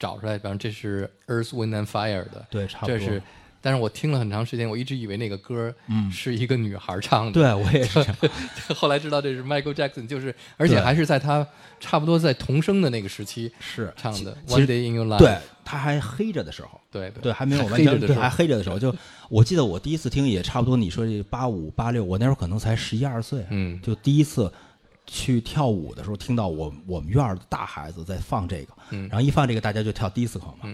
找出来，比方这是 Earth, Wind and Fire 的，对差不多这是。但是我听了很长时间，我一直以为那个歌是一个女孩唱的，对我也是。*laughs* 后来知道这是 Michael Jackson，就是而且还是在他差不多在童声的那个时期是唱的其 One Day in Your Life。对，他还黑着的时候，对对，还没有完全对，还黑着的时候，就我记得我第一次听也差不多，你说这八五八六，我那时候可能才十一二岁，嗯。就第一次去跳舞的时候，听到我我们院儿的大孩子在放这个，嗯。然后一放这个，大家就跳 disco 嘛，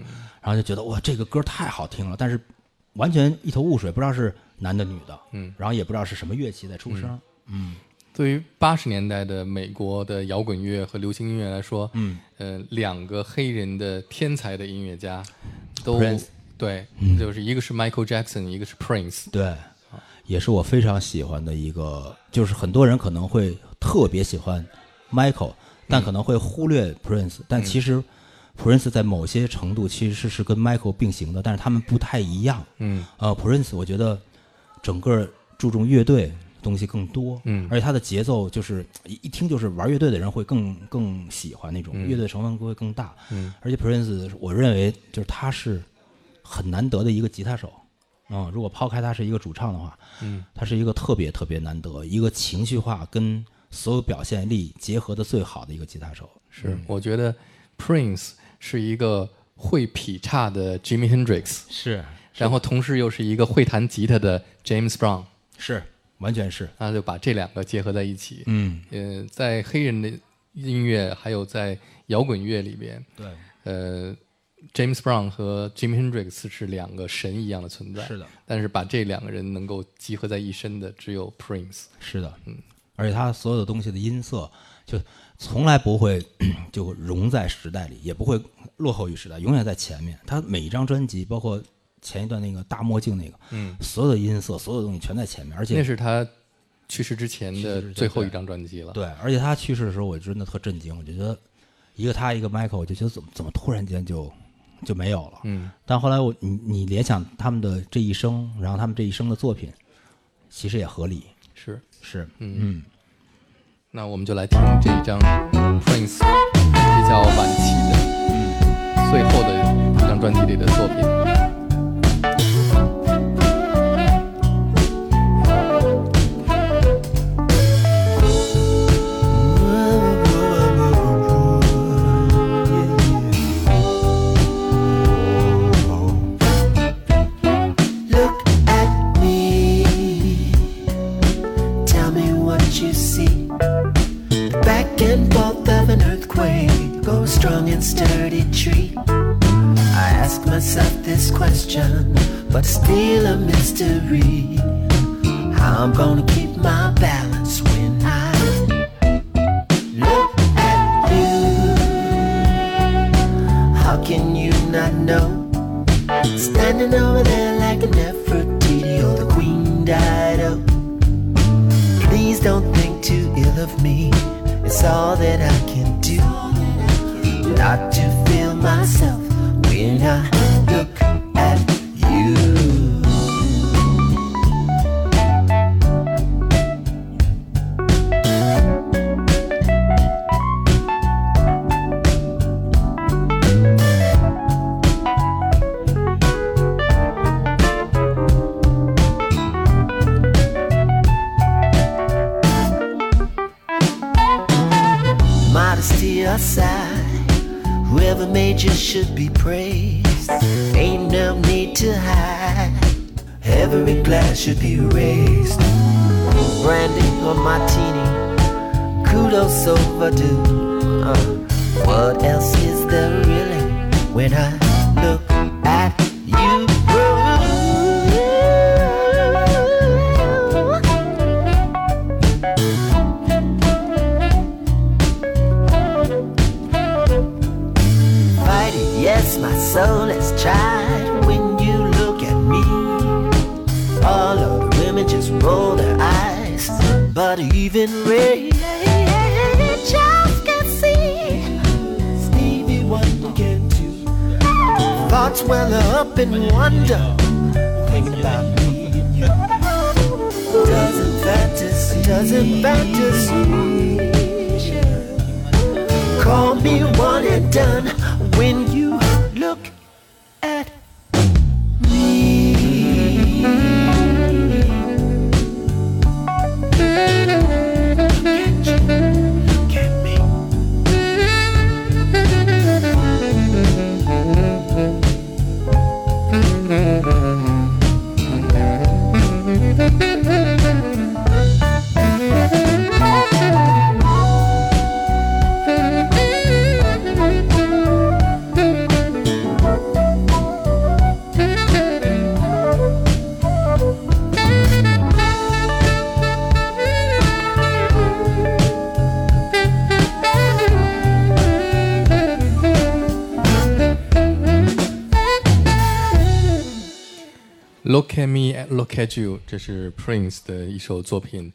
然后就觉得哇，这个歌太好听了，但是完全一头雾水，不知道是男的女的，嗯，然后也不知道是什么乐器在出声，嗯。对于八十年代的美国的摇滚乐和流行音乐来说，嗯，呃，两个黑人的天才的音乐家都对，就是一个是 Michael Jackson，一个是 Prince。对，也是我非常喜欢的一个，就是很多人可能会特别喜欢 Michael，但可能会忽略 Prince，、但其实 Prince 在某些程度其实是跟 Michael 并行的，但是他们不太一样。嗯。呃，Prince 我觉得整个注重乐队东西更多，嗯。而且他的节奏就是一一听就是玩乐队的人会更更喜欢那种、嗯。乐队成分会更大，嗯。而且 Prince 我认为就是他是很难得的一个吉他手，嗯，如果抛开他是一个主唱的话，嗯。他是一个特别特别难得一个情绪化跟所有表现力结合的最好的一个吉他手，是，我觉得 Prince 是一个会劈叉的 Jimi Hendrix，是然后同时又是一个会弹吉他的 James Brown，是完全是，他就把这两个结合在一起。嗯，呃，在黑人的音乐还有在摇滚乐里边，对，呃，James Brown 和 Jimi Hendrix 是两个神一样的存在。是的，但是把这两个人能够集合在一身的只有 Prince。是的，嗯，而且他所有的东西的音色就从来不会 *clears throat* 就融在时代里，也不会落后于时代，永远在前面。他每一张专辑，包括前一段那个大墨镜那个，嗯，所有的音色，所有的东西全在前面，而且那是他去世之前的最后一张专辑了。对，而且他去世的时候，我真的特震惊，我就觉得一个他一个 Michael，我就觉得怎么怎么突然间就就没有了。嗯，但后来我你你联想他们的这一生，然后他们这一生的作品，其实也合理，是。是，嗯嗯那我们就来听这一张 Prince 比较晚期的、嗯最后的一张专辑里的作品。At you，这是 Prince 的一首作品。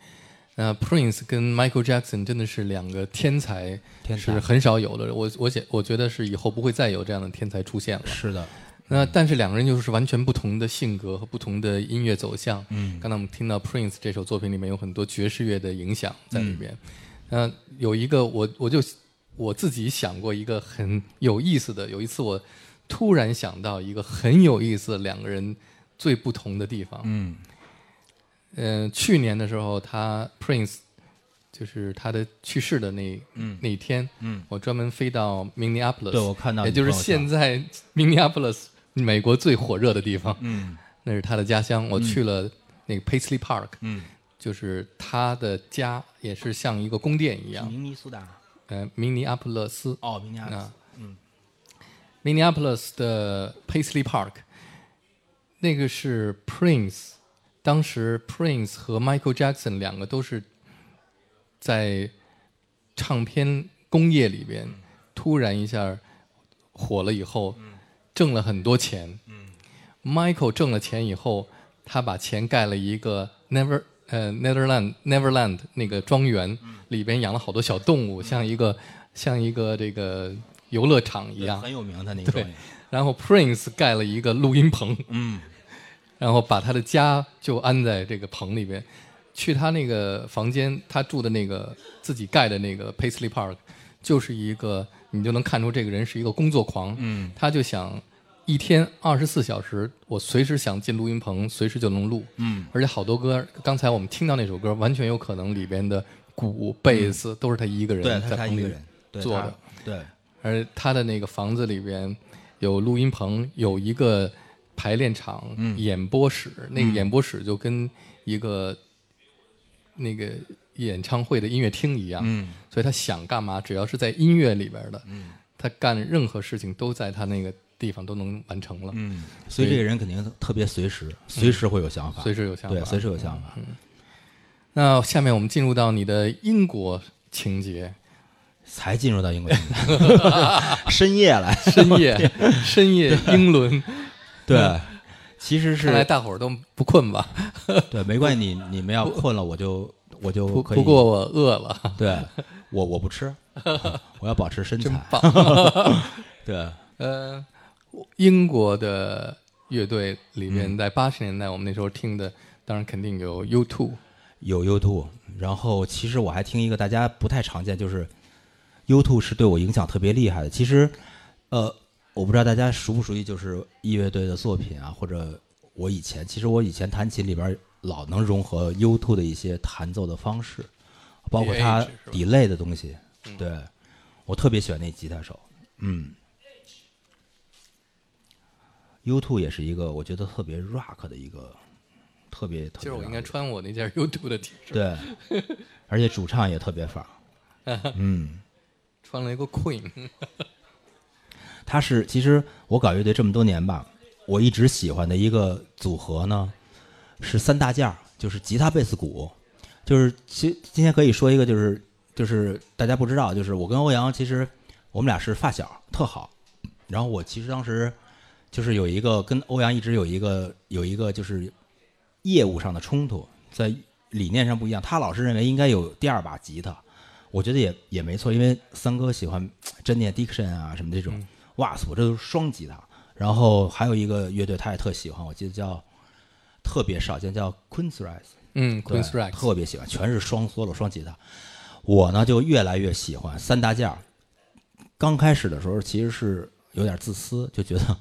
那 Prince 跟 Michael Jackson 真的是两个天才，天才是很少有的。我我觉我觉得是以后不会再有这样的天才出现了。是的，那但是两个人就是完全不同的性格和不同的音乐走向。嗯，刚才我们听到 Prince 这首作品里面有很多爵士乐的影响在里面。嗯、有一个我我就我自己想过一个很有意思的，有一次我突然想到一个很有意思的两个人最不同的地方。嗯。嗯，去年的时候，他 Prince 就是他的去世的那、那一天，嗯。我专门飞到 Minneapolis，对我看到也就是现在 Minneapolis 美国最火热的地方，嗯。那是他的家乡。我去了那个 Paisley Park，嗯，就是他的家，也是像一个宫殿一样。明尼苏达。呃，明尼阿普勒斯，哦，明尼阿波勒斯，嗯，Minneapolis 的 Paisley Park，那个是 Prince，当时 Prince 和 Michael Jackson 两个都是在唱片工业里边突然一下火了以后，挣了很多钱。Michael 挣了钱以后，他把钱盖了一个 Never 呃 Netherland Neverland 那个庄园，里边养了好多小动物，像一个像一个这个游乐场一样。很有名，的那个对庄园，然后 Prince 盖了一个录音棚，嗯然后把他的家就安在这个棚里边。去他那个房间，他住的那个自己盖的那个 Paisley Park，就是一个你就能看出这个人是一个工作狂。嗯，他就想一天二十四小时，我随时想进录音棚，随时就能录。嗯，而且好多歌，刚才我们听到那首歌，完全有可能里边的鼓、贝斯都是他一个人在棚里做的。对，而他的那个房子里边有录音棚，有一个排练场、嗯。演播室，那个演播室就跟一个那个演唱会的音乐厅一样。嗯。所以他想干嘛，只要是在音乐里边的，他干任何事情都在他那个地方都能完成了，嗯，所以这个人肯定特别随时，随时会有想法，随时有想法。对，随时有想法。那下面我们进入到你的英国情节，才进入到英国境界，*laughs* 深夜了，深夜深夜英伦，*laughs* 对，其实看来是大伙儿都不困吧？*laughs* 对，没关系，你 *laughs* 你们要困了，我就我就不可以。不过我饿了，对我我不吃，我要保持身真材。棒。对，呃，英国的乐队里嗯面，在八十年代我们那时候听的，当然肯定有 U Two，有 U2，然后其实我还听一个大家不太常见，就是 U2 是对我影响特别厉害的。其实，呃，我不知道大家熟不熟悉，就是易乐队的作品啊，或者我以前，其实我以前弹琴里边老能融合 U2 的一些弹奏的方式，包括它 delay 的东西。对，我特别喜欢那吉他手。嗯，U2 也是一个我觉得特别 rock 的一个特别特别。今儿我应该穿我那件 U *laughs* Two 的 T 恤，对，而且主唱也特别范儿。*laughs* 嗯，穿了一个 Queen，他是其实我搞乐队这么多年吧，我一直喜欢的一个组合呢是三大件儿，就是吉他、贝斯、鼓。就是其今天可以说一个，就是就是大家不知道，就是我跟欧阳其实我们俩是发小，特好。然后我其实当时就是有一个跟欧阳一直有一个有一个就是业务上的冲突，在理念上不一样。他老是认为应该有第二把吉他，我觉得也也没错，因为三哥喜欢真念 Dixon 啊什么这种，哇塞，我这都是双吉他。然后还有一个乐队他也特喜欢，我记得叫特别少见，叫 Queen's Rise。嗯，Queen's Rise 特别喜欢，全是双 solo 双吉他。我呢就越来越喜欢三大件儿。刚开始的时候其实是有点自私，就觉得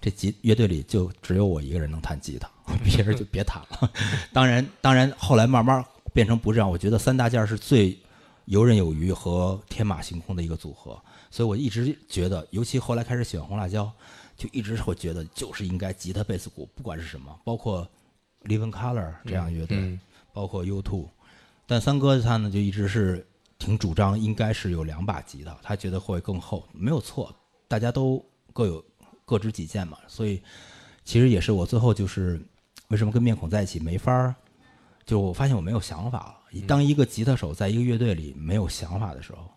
这吉乐队里就只有我一个人能弹吉他，*laughs* 别人就别弹了。*laughs* 当然，当然后来慢慢变成不这样。我觉得三大件儿是最游刃有余和天马行空的一个组合，所以我一直觉得，尤其后来开始喜欢红辣椒，就一直会觉得就是应该吉他、贝斯、鼓，不管是什么，包括 Living Color 这样乐队，嗯。包括 U Two，但三哥他呢就一直是挺主张应该是有两把吉他，他觉得会更厚，没有错，大家都各有各执己见嘛，所以其实也是我最后就是为什么跟面孔在一起没法儿，就我发现我没有想法了。当一个吉他手在一个乐队里没有想法的时候，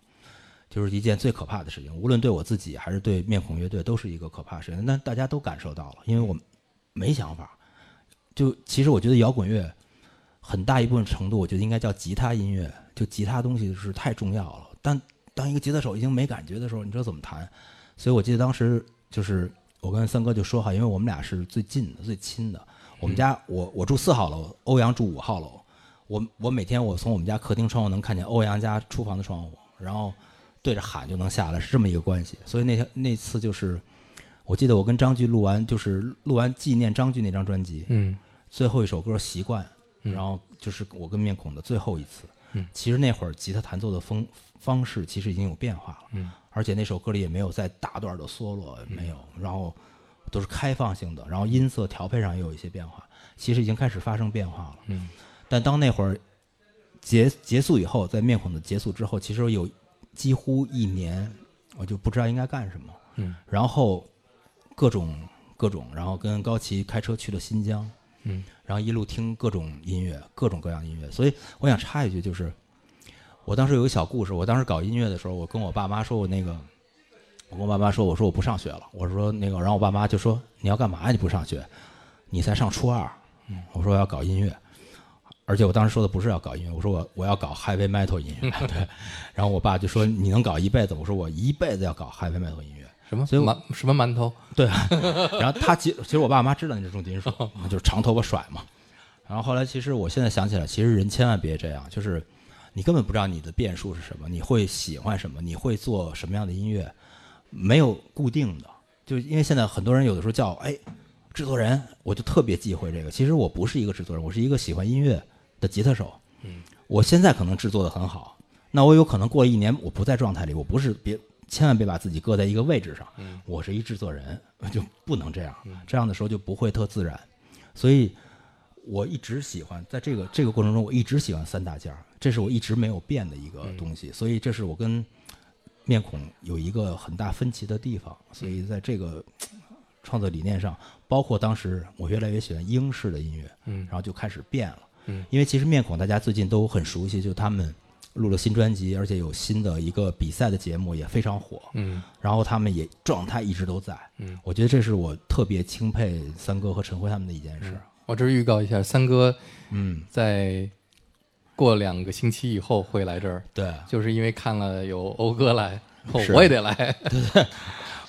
就是一件最可怕的事情，无论对我自己还是对面孔乐队都是一个可怕的事情。但大家都感受到了，因为我没想法。就其实我觉得摇滚乐很大一部分程度，我觉得应该叫吉他音乐，就吉他东西是太重要了。但当一个吉他手已经没感觉的时候，你知道怎么弹？所以我记得当时就是我跟三哥就说好，因为我们俩是最近的、最亲的。我们家我我住四号楼，欧阳住五号楼。我我每天我从我们家客厅窗户能看见欧阳家厨房的窗户，然后对着喊就能下来，是这么一个关系。所以那天那次就是，我记得我跟张炬录完就是录完纪念张炬那张专辑，嗯最后一首歌《习惯》，嗯然后就是我跟面孔的最后一次。嗯其实那会儿吉他弹奏的风方式其实已经有变化了，嗯而且那首歌里也没有再大段的缩落，没有，然后都是开放性的，然后音色调配上也有一些变化，其实已经开始发生变化了。嗯但当那会儿结结束以后，在面孔的结束之后，其实有几乎一年，我就不知道应该干什么。嗯然后各种各种，然后跟高旗开车去了新疆，嗯然后一路听各种音乐，各种各样音乐。所以我想插一句，就是我当时有个小故事。我当时搞音乐的时候，我跟我爸妈说，我那个，我跟我爸妈说，我说我不上学了。我说那个，然后我爸妈就说你要干嘛呀？你不上学？你才上初二。嗯我说我要搞音乐，而且我当时说的不是要搞音乐，我说我我要搞 heavy metal 音乐。*laughs* 对，然后我爸就说你能搞一辈子？我说我一辈子要搞 heavy metal 音乐。什么所以馒什么馒头？对啊，然后他其其实我爸妈知道你是重金属，*laughs* 就是长头发甩嘛。然后后来其实我现在想起来，其实人千万别这样，就是你根本不知道你的变数是什么，你会喜欢什么，你会做什么样的音乐，没有固定的。就因为现在很多人有的时候叫哎制作人，我就特别忌讳这个。其实我不是一个制作人，我是一个喜欢音乐的吉他手。嗯，我现在可能制作的很好，那我有可能过了一年我不在状态里，我不是别千万别把自己搁在一个位置上。嗯我是一制作人，*laughs* 就不能这样，这样的时候就不会特自然。所以我一直喜欢在这个这个过程中，我一直喜欢三大件儿，这是我一直没有变的一个东西。所以这是我跟面孔有一个很大分歧的地方。所以在这个创作理念上，包括当时我越来越喜欢英式的音乐，嗯然后就开始变了。嗯因为其实面孔大家最近都很熟悉，就他们录了新专辑，而且有新的一个比赛的节目也非常火。嗯然后他们也状态一直都在。嗯，我觉得这是我特别钦佩三哥和陈辉他们的一件事。我这预告一下，三哥嗯，在过两个星期以后会来这儿，对，就是因为看了有欧哥来，后我也得来。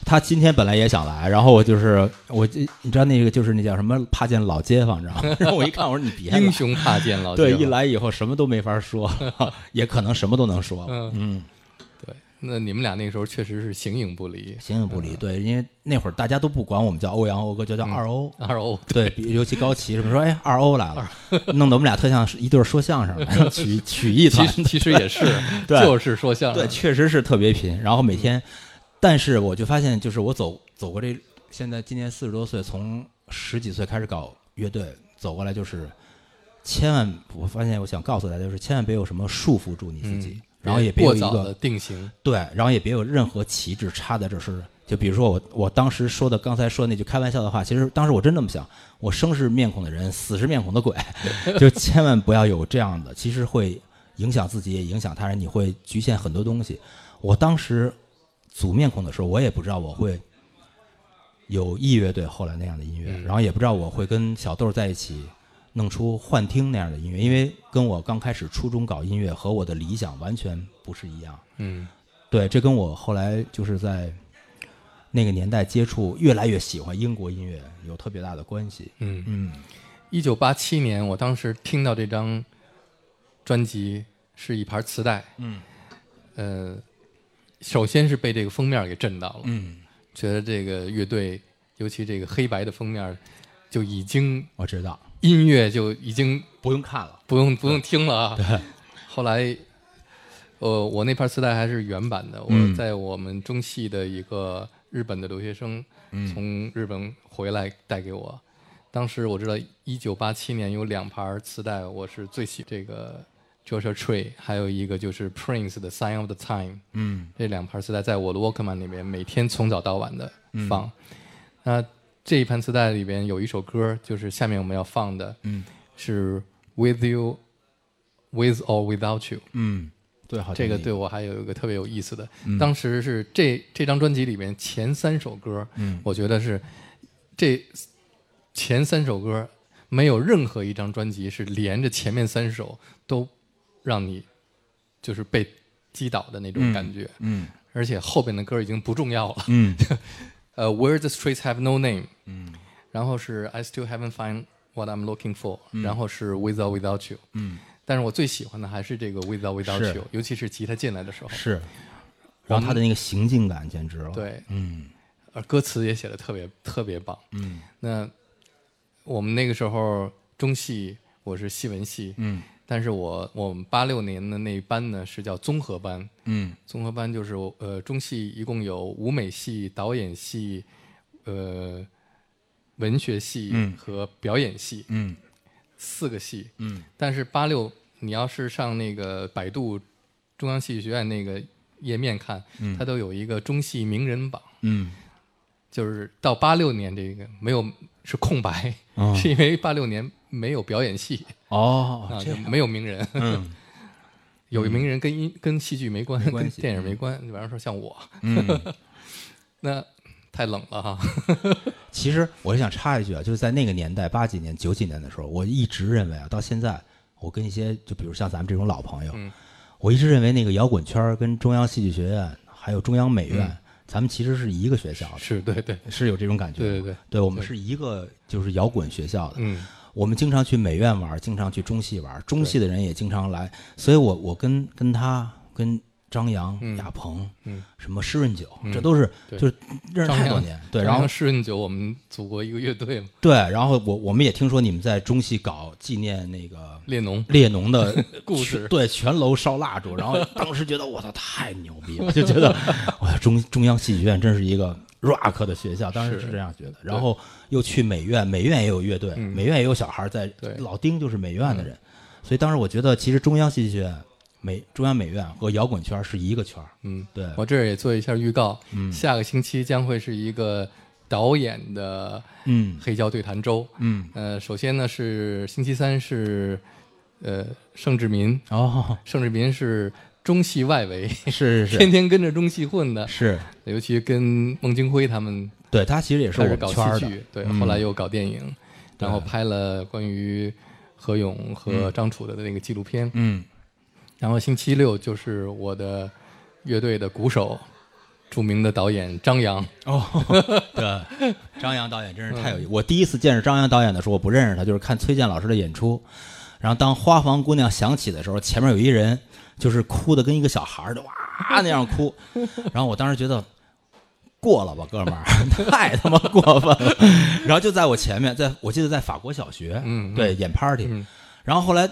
他今天本来也想来，然后我就是我这你知道那个就是那叫什么怕见老街坊，你知道吗？然 *laughs* 后我一看，我说你别英雄怕见老对，街坊对一来以后什么都没法说，*laughs* 也可能什么都能说。嗯嗯，对，那你们俩那个时候确实是形影不离，形影不离。对，因为那会儿大家都不管我们叫欧阳欧哥，就叫二欧。二欧对，比尤其高奇什么说，哎，二欧来了，*laughs* 弄得我们俩特像是一对说相声的曲曲艺团。其实其实也是，对就是说相声对，，确实是特别贫。然后每天，但是我就发现，就是我走走过这，现在今年四十多岁，从十几岁开始搞乐队，走过来就是，千万，我发现我想告诉大家，就是千万别有什么束缚住你自己，嗯然后也别有一过早的个定型，对，然后也别有任何旗帜插在这是。就比如说我我当时说的刚才说那句开玩笑的话，其实当时我真这么想，我生是面孔的人，死是面孔的鬼，*laughs* 就千万不要有这样的，其实会影响自己，也影响他人，你会局限很多东西。我当时组面孔的时候，我也不知道我会有艺乐队后来那样的音乐，嗯然后也不知道我会跟小豆在一起弄出幻听那样的音乐，因为跟我刚开始初中搞音乐和我的理想完全不是一样。嗯对，这跟我后来就是在那个年代接触，越来越喜欢英国音乐有特别大的关系。嗯。嗯一九八七年，我当时听到这张专辑是一盘磁带，嗯呃，首先是被这个封面给震到了，嗯，觉得这个乐队，尤其这个黑白的封面，就已经我知道，音乐就已经不用看了。不用不用听了啊。对后来，呃，我那盘磁带还是原版的，嗯我在我们中戏的一个日本的留学生嗯从日本回来带给我。当时我知道，一九八七年有两盘磁带，我是最喜这个 Joshua Tree，还有一个就是 Prince 的 Sign of the Time。嗯。这两盘磁带在我的 Walkman 里面每天从早到晚的嗯。放。那这一盘磁带里边有一首歌，就是下面我们要放的，嗯。是 With You, With or Without You。嗯，对，好这个对我还有一个特别有意思的，嗯。当时是这这张专辑里面前三首歌，嗯。我觉得是这前三首歌没有任何一张专辑是连着前面三首都让你就是被击倒的那种感觉，嗯。而且后边的歌已经不重要了。嗯。*laughs* 呃，Where the streets have no name，嗯，然后是 I still haven't find what I'm looking for，、然后是 Without Without You，嗯，但是我最喜欢的还是这个 Without Without You，尤其是吉他进来的时候，是，然后他的那个行进感简直了。，对，嗯。而歌词也写的特别特别棒，嗯，那我们那个时候中戏我是戏文系，嗯但是我我们八六年的那一班呢是叫综合班，嗯。综合班就是呃中戏一共有舞美系、导演系、呃文学系嗯。和表演系、嗯。四个系。嗯。但是八六你要是上那个百度中央戏剧学院那个页面看，它都有一个中戏名人榜，嗯。就是到八六年这个没有是空白，哦。是因为八六年没有表演系哦啊，，这没有名人。嗯 *laughs* 有名人跟音跟戏剧没关，跟没关系电影没关。比方说像我，嗯。*laughs* 那太冷了哈。*laughs* 其实我想插一句啊，就是在那个年代，八几年、九几年的时候，我一直认为啊，到现在，我跟一些就比如像咱们这种老朋友，嗯我一直认为那个摇滚圈跟中央戏剧学院还有中央美院，嗯咱们其实是一个学校的，是对对是有这种感觉。对对对，对，我们是一个就是摇滚学校的。嗯我们经常去美院玩，经常去中戏玩，中戏的人也经常来，所以我我跟跟他跟张扬、嗯亚鹏，嗯，什么施润九，嗯这都是对就是认识太多年，对，然后施润九我们组过一个乐队嘛，对，然后我我们也听说你们在中戏搞纪念那个列侬。列侬的 *laughs* 故事对，全楼烧蜡烛，然后 *laughs* 当时觉得我操太牛逼了，就觉得哇中中央戏剧院真是一个 rock 的学校，当时是是这样觉得。然后又去美院，美院也有乐队，嗯。美院也有小孩在对，老丁就是美院的人，所以当时我觉得其实中央戏剧学院、美中央美院和摇滚圈是一个圈儿。嗯，对，我这儿也做一下预告，嗯。下个星期将会是一个导演的嗯。黑胶对谈周。嗯。呃，首先呢是星期三是呃盛志民，哦，盛志民是中戏外围，是是是。天天跟着中戏混的，是，尤其跟孟京辉他们对他其实也是我们搞戏剧，，对，嗯。后来又搞电影，对。然后拍了关于何勇和张楚的那个纪录片。嗯。然后星期六就是我的乐队的鼓手，著名的导演张扬。哦，*laughs* 对，张扬导演真是太有意思。我第一次见着张扬导演的时候，我不认识他，就是看崔健老师的演出。然后当《花房姑娘》响起的时候，前面有一人就是哭的跟一个小孩儿的哇那样哭，*laughs* 然后我当时觉得过了吧，哥们儿，*laughs* 太他妈过分了。然后就在我前面，在我记得在法国小学，对，演 party。嗯然后后来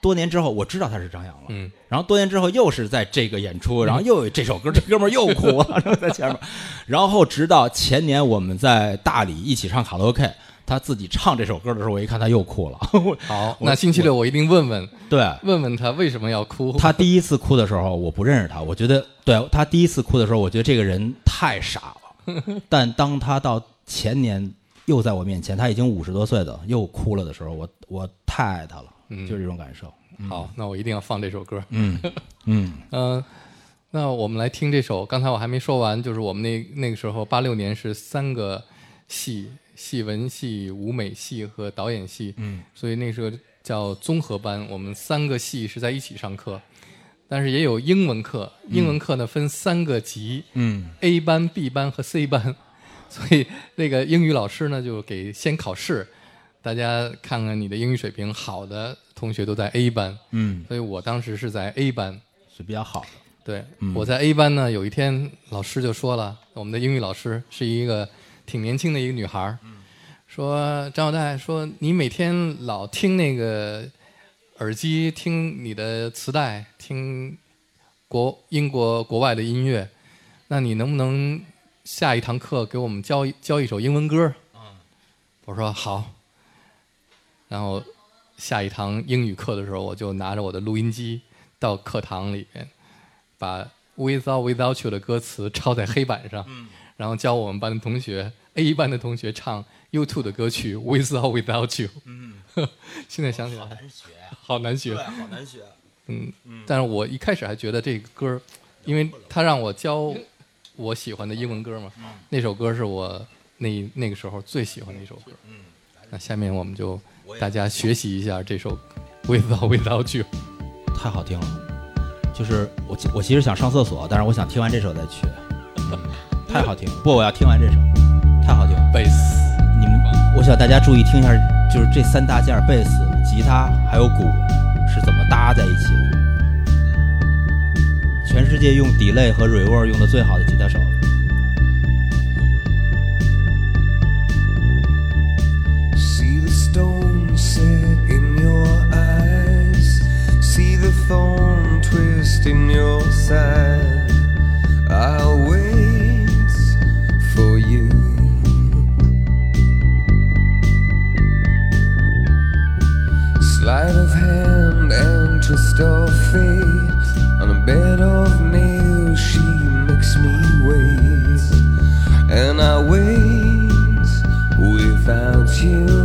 多年之后，我知道他是张扬了。嗯，然后多年之后又是在这个演出，然后又有这首歌，*laughs* 这哥们儿又哭了，然后在前面。然后直到前年我们在大理一起唱卡拉 OK，他自己唱这首歌的时候，我一看他又哭了。*laughs* 好，*laughs* 那星期六我一定问问对问问他为什么要哭。他第一次哭的时候，我不认识他，我觉得对他第一次哭的时候，我觉得这个人太傻了。*laughs* 但当他到前年又在我面前，他已经五十多岁的又哭了的时候，我我太爱他了，嗯就是这种感受。好，那我一定要放这首歌。嗯嗯嗯、那我们来听这首。刚才我还没说完，就是我们那那个时候八六年是三个系，戏文系、舞美系和导演系，嗯，所以那时候叫综合班。我们三个系是在一起上课，但是也有英文课。英文课呢分三个级，嗯 A 班、B 班和 C 班，*laughs* 所以那个英语老师呢就给先考试，大家看看你的英语水平，好的同学都在 A 班，嗯，所以我当时是在 A 班。是比较好的。对，我在 A 班呢，有一天老师就说了，我们的英语老师是一个挺年轻的一个女孩儿，说张小戴说你每天老听那个耳机听你的磁带，听国英国国外的音乐，那你能不能下一堂课给我们教一教一首英文歌？我说好。然后下一堂英语课的时候，我就拿着我的录音机到课堂里面，把 Without Without You 的歌词抄在黑板上，然后教我们班的同学 A 班的同学唱 U2 的歌曲 Without Without You。嗯，*laughs* 现在想起来好难学，*laughs* 好难学。好难学。嗯，但是我一开始还觉得这个歌儿，因为他让我教我喜欢的英文歌嘛，那首歌是我那那个时候最喜欢的一首歌。嗯，那下面我们就大家学习一下这首 Without Without You。太好听了。就是我我其实想上厕所，但是我想听完这首再去。太太好听了。不，我要听完这首，太好听了。贝斯，你们，我想大家注意听一下，就是这三大件贝斯、吉他还有鼓是怎么搭在一起的。全世界用 delay 和 reverb 用的最好的吉他手。See the stone set in your eyes. See the thorn twist in your side. I'll wait Sleight of hand and twist of fate. On a bed of nails, she makes me wait. And I wait without you.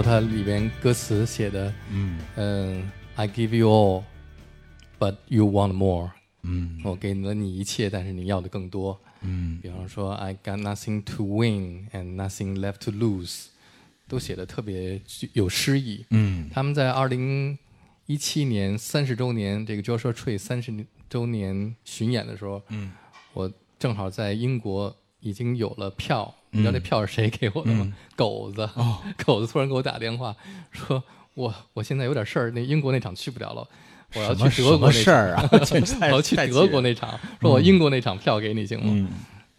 说它里边歌词写的，嗯嗯，I give you all, but you want more。嗯我给了你一切，但是你要的更多。嗯比方说，I got nothing to win and nothing left to lose，都写的特别具有诗意。嗯他们在二零一七年三十周年这个 Joshua Tree 三十周年巡演的时候，嗯，我正好在英国已经有了票，你知道那嗯票是谁给我的吗？狗子，哦 *laughs* 狗子突然给我打电话说，我我现在有点事儿，那英国那场去不了了，我要去德国那事儿啊 *laughs* 我要去德国那场，说我英国那场票给你行吗？嗯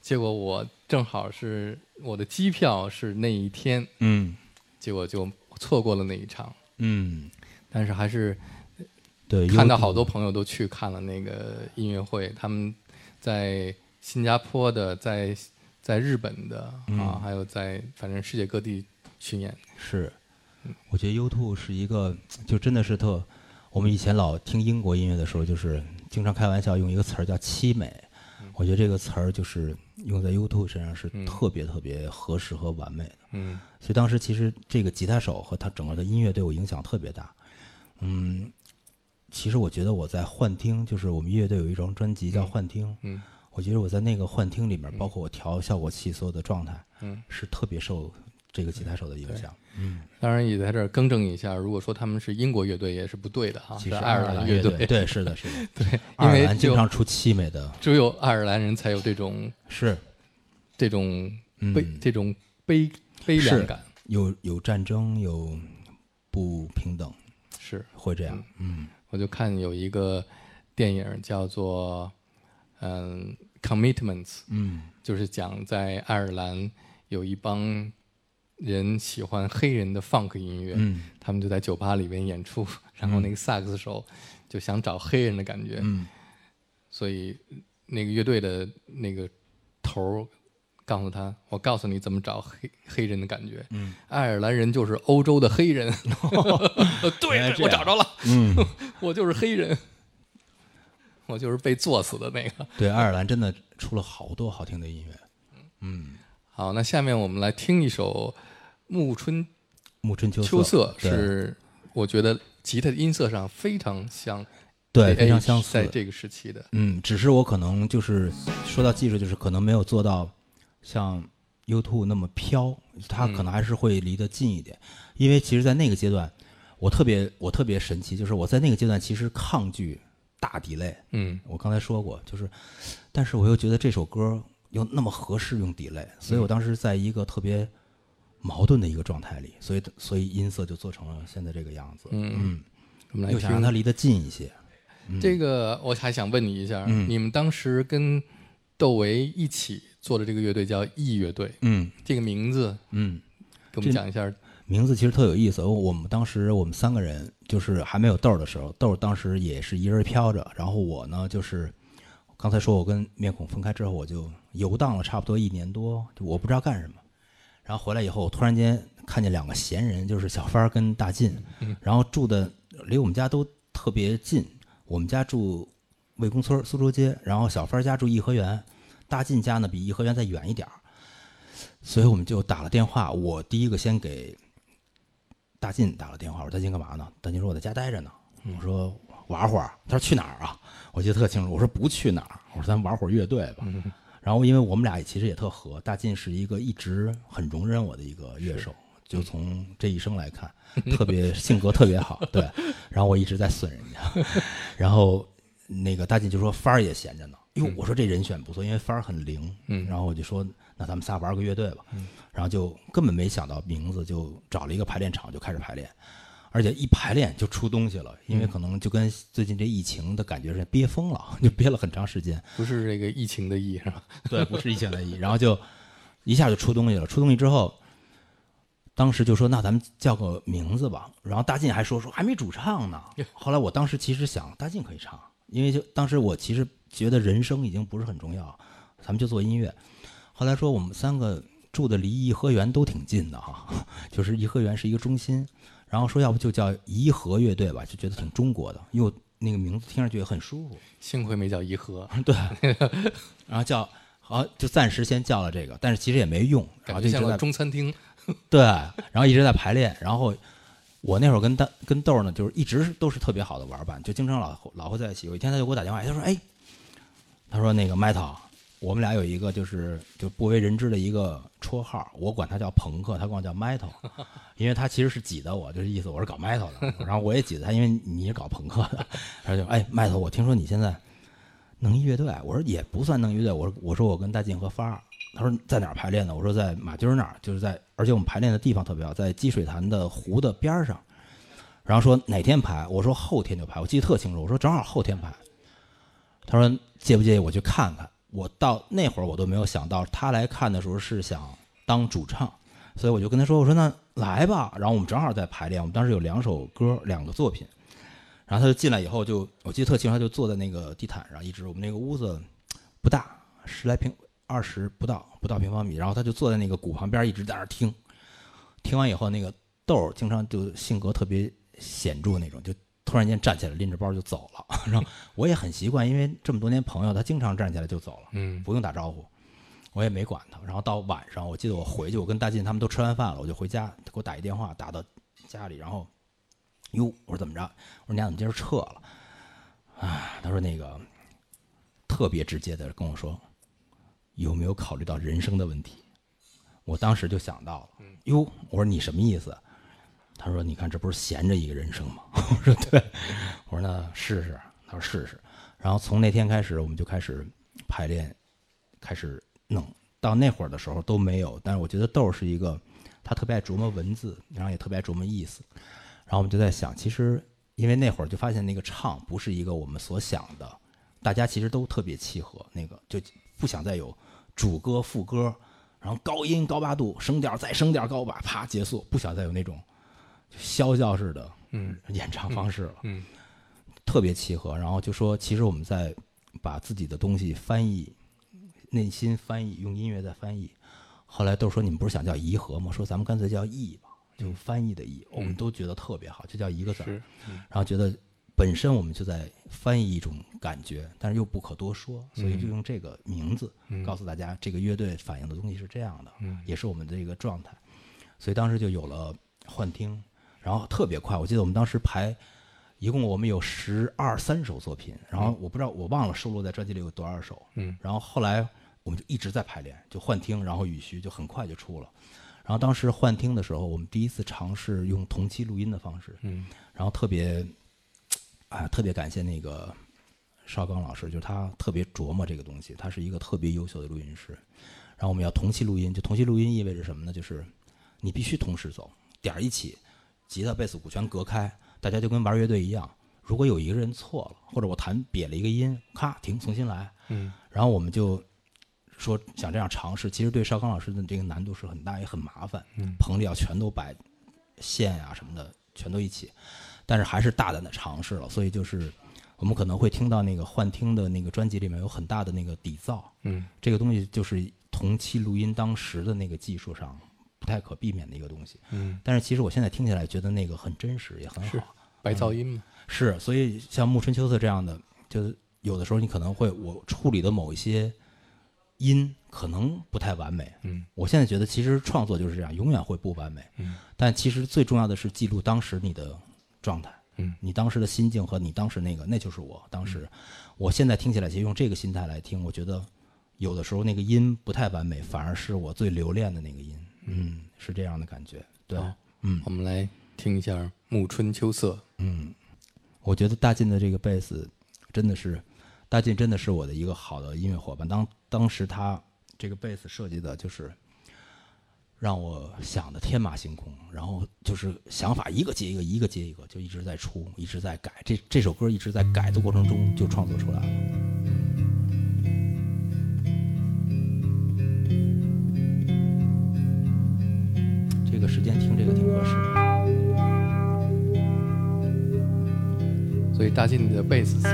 结果我正好是我的机票是那一天，嗯结果就错过了那一场。嗯，但是还是对，看到好多朋友都去看了那个音乐会，他们在新加坡的，在在日本的、嗯啊，还有在反正世界各地巡演。是，我觉得 U2 是一个，就真的是特。我们以前老听英国音乐的时候，就是经常开玩笑用一个词儿叫凄美。我觉得这个词儿就是用在 U2 身上是嗯特别特别合适和完美的。嗯所以当时其实这个吉他手和他整个的音乐对我影响特别大。嗯，其实我觉得我在幻听，就是我们乐队有一张专辑叫《幻听》，嗯我觉得我在那个幻听里面，包括我调效果器所有的状态，嗯，是特别受这个吉他手的影响。嗯当然也在这儿更正一下，如果说他们是英国乐队也是不对的哈，其实是爱尔兰乐队。对，是的，是的，*laughs* 对，因爱尔兰经常出凄美的，只有爱尔兰人才有这种是这种嗯悲、这种悲悲凉感，有有战争，有不平等，是。会这样。嗯我就看有一个电影叫做嗯《Commitments》，嗯。就是讲在爱尔兰有一帮人喜欢黑人的 funk 音乐，嗯。他们就在酒吧里边演出，然后那个萨克斯手就想找黑人的感觉，嗯。所以那个乐队的那个头儿告诉他：“我告诉你怎么找黑黑人的感觉。嗯，爱尔兰人就是欧洲的黑人。*laughs* *laughs* 对我找着了，嗯，*laughs* 我就是黑人，我就是被作死的那个。*laughs* 对，爱尔兰真的出了好多好听的音乐。嗯好，那下面我们来听一首《暮春暮春秋秋色》，是我觉得吉他的音色上非常像，对，非常 AH 相似在。这个时期的。嗯，只是我可能就是说到技术，就是可能没有做到像 U2 那么飘，它可能还是会离得近一点。因为其实，在那个阶段，我特别我特别神奇，就是我在那个阶段其实抗拒大 delay。嗯我刚才说过，就是，但是我又觉得这首歌又那么合适用 delay，所以我当时在一个特别矛盾的一个状态里，所以所以音色就做成了现在这个样子。嗯，我们来又想让听它离得近一些。这个。我还想问你一下，嗯你们当时跟窦唯一起做的这个乐队叫 E 乐队，嗯这个名字嗯。给我们讲一下。名字其实特有意思。我们当时我们三个人就是还没有豆儿的时候，豆儿当时也是一人飘着，然后我呢就是刚才说我跟面孔分开之后，我就游荡了差不多一年多，就我不知道干什么。然后回来以后，我突然间看见两个闲人，就是小帆儿跟大进，然后住的离我们家都特别近。我们家住魏公村苏州街，然后小帆儿家住颐和园，大进家呢比颐和园再远一点儿。所以我们就打了电话，我第一个先给大进打了电话，我说大进干嘛呢？大进说我在家待着呢。我说玩会儿，他说去哪儿啊？我记得特清楚，我说不去哪儿，我说咱玩会儿乐队吧。然后因为我们俩其实也特合，大进是一个一直很容忍我的一个乐手，就从这一生来看，特别性格特别好，对。然后我一直在损人家，*laughs* 然后那个大进就说帆儿也闲着呢。哟，我说这人选不错，因为帆儿很灵。嗯然后我就说那咱们仨玩个乐队吧。然后就根本没想到名字，就找了一个排练场就开始排练，而且一排练就出东西了，因为可能就跟最近这疫情的感觉是憋疯了，就憋了很长时间。不是这个疫情的疫是吧？*laughs* 对，不是疫情的疫，然后就一下就出东西了。出东西之后，当时就说那咱们叫个名字吧。然后大进还说说还没主唱呢。*laughs* 后来我当时其实想大进可以唱，因为就当时我其实觉得人生已经不是很重要，咱们就做音乐。后来说我们三个住的离颐和园都挺近的哈，*laughs* 就是颐和园是一个中心。然后说要不就叫颐和乐队吧，就觉得挺中国的，又那个名字听上去也很舒服。幸亏没叫颐和，*laughs* 对，然后叫好就暂时先叫了这个，但是其实也没用，然后就一直在中餐厅。*laughs* 对，然后一直在排练，然后我那会儿跟大跟豆儿呢，就是一直都是特别好的玩伴，就经常老老会在一起。有一天他就给我打电话，他说：“哎，他说那个麦涛，我们俩有一个就是就不为人知的一个绰号，我管他叫朋克，他管我叫 metal，因为他其实是挤的我，就是意思我是搞 metal 的，然后我也挤的他，因为你是搞朋克的，他就哎 metal，我听说你现在弄乐队，我说也不算弄乐队，我说我说我跟大进和发儿，他说在哪儿排练呢？我说在马军那儿，就是在，而且我们排练的地方特别好，在积水潭的湖的边上。然后说哪天排？我说后天就排，我记得特清楚。我说正好后天排。他说介不介意我去看看？我到那会儿我都没有想到，他来看的时候是想当主唱，所以我就跟他说：“我说那来吧。”然后我们正好在排练，我们当时有两首歌，两个作品。然后他就进来以后就，我记得特清楚，他就坐在那个地毯上，一直我们那个屋子不大，十来平二十不到不到平方米，然后他就坐在那个鼓旁边，一直在那儿听。听完以后，那个豆儿经常就性格特别显著那种，就突然间站起来拎着包就走了。*laughs* 然后我也很习惯，因为这么多年朋友，他经常站起来就走了，嗯不用打招呼，我也没管他。然后到晚上，我记得我回去，我跟大进他们都吃完饭了，我就回家，他给我打一电话，打到家里，然后，哟，我说怎么着？我说你俩怎么今儿撤了？啊，他说那个特别直接的跟我说，有没有考虑到人生的问题？我当时就想到了，哟，我说你什么意思？他说：“你看，这不是闲着一个人生吗？” *laughs* 我说：“对。”我说：“那试试。”他说：“试试。”然后从那天开始，我们就开始排练，开始弄。到那会儿的时候都没有，但是我觉得豆是一个，他特别爱琢磨文字，然后也特别爱琢磨意思。然后我们就在想，其实因为那会儿就发现那个唱不是一个我们所想的，大家其实都特别契合，那个就不想再有主歌副歌，然后高音高八度，升调再升调高八，啪结束，不想再有那种啸叫式的嗯演唱方式了。嗯特别契合。然后就说，其实我们在把自己的东西翻译，内心翻译，用音乐在翻译。后来都说你们不是想叫颐和吗？说咱们干脆叫译吧，就翻译的译。我们都觉得特别好，就叫一个字然后觉得本身我们就在翻译一种感觉，但是又不可多说，所以就用这个名字告诉大家，这个乐队反映的东西是这样的，也是我们的一个状态。所以当时就有了幻听，然后特别快。我记得我们当时排，一共我们有十二三首作品，然后我不知道我忘了收录在专辑里有多少首，嗯，然后后来我们就一直在排练，就幻听，然后雨虚就很快就出了。然后当时幻听的时候，我们第一次尝试用同期录音的方式，嗯，然后特别，啊，特别感谢那个邵刚老师，就是他特别琢磨这个东西，他是一个特别优秀的录音师。然后我们要同期录音，就同期录音意味着什么呢？就是你必须同时走，点儿一起，吉他、贝斯、鼓全隔开，大家就跟玩乐队一样。如果有一个人错了，或者我弹瘪了一个音，咔停，重新来。嗯，然后我们就说想这样尝试，其实对邵刚老师的这个难度是很大，也很麻烦。嗯棚里要全都摆线呀、什么的，全都一起，但是还是大胆的尝试了。所以就是我们可能会听到那个幻听的那个专辑里面有很大的那个底噪，嗯这个东西就是同期录音当时的那个技术上不太可避免的一个东西。嗯，但是其实我现在听起来觉得那个很真实，也很是好。白噪音嘛，是，所以像暮春秋色这样的，就是有的时候你可能会我处理的某一些音可能不太完美。嗯，我现在觉得其实创作就是这样，永远会不完美。嗯，但其实最重要的是记录当时你的状态。嗯，你当时的心境和你当时那个，那就是我当时。我现在听起来，其实用这个心态来听，我觉得有的时候那个音不太完美，反而是我最留恋的那个音。嗯，是这样的感觉。对，好嗯我们来听一下《暮春秋色》。嗯，我觉得大进的这个贝斯真的是，大进真的是我的一个好的音乐伙伴。当当时他这个贝斯设计的就是让我想的天马行空，然后就是想法一个接一个，一个接一个，就一直在出，一直在改。这这首歌一直在改的过程中就创作出来了。个时间听这个挺合适的。所以大进的贝斯线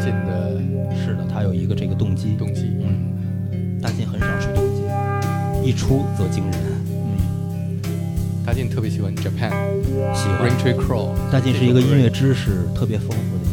进的是的，他有一个这个动机。动机，嗯，大进很少出动机，一出则惊人。嗯大进特别喜欢 Japan 喜欢 Rain Tree Crow。大进是一个音乐知识特别丰富的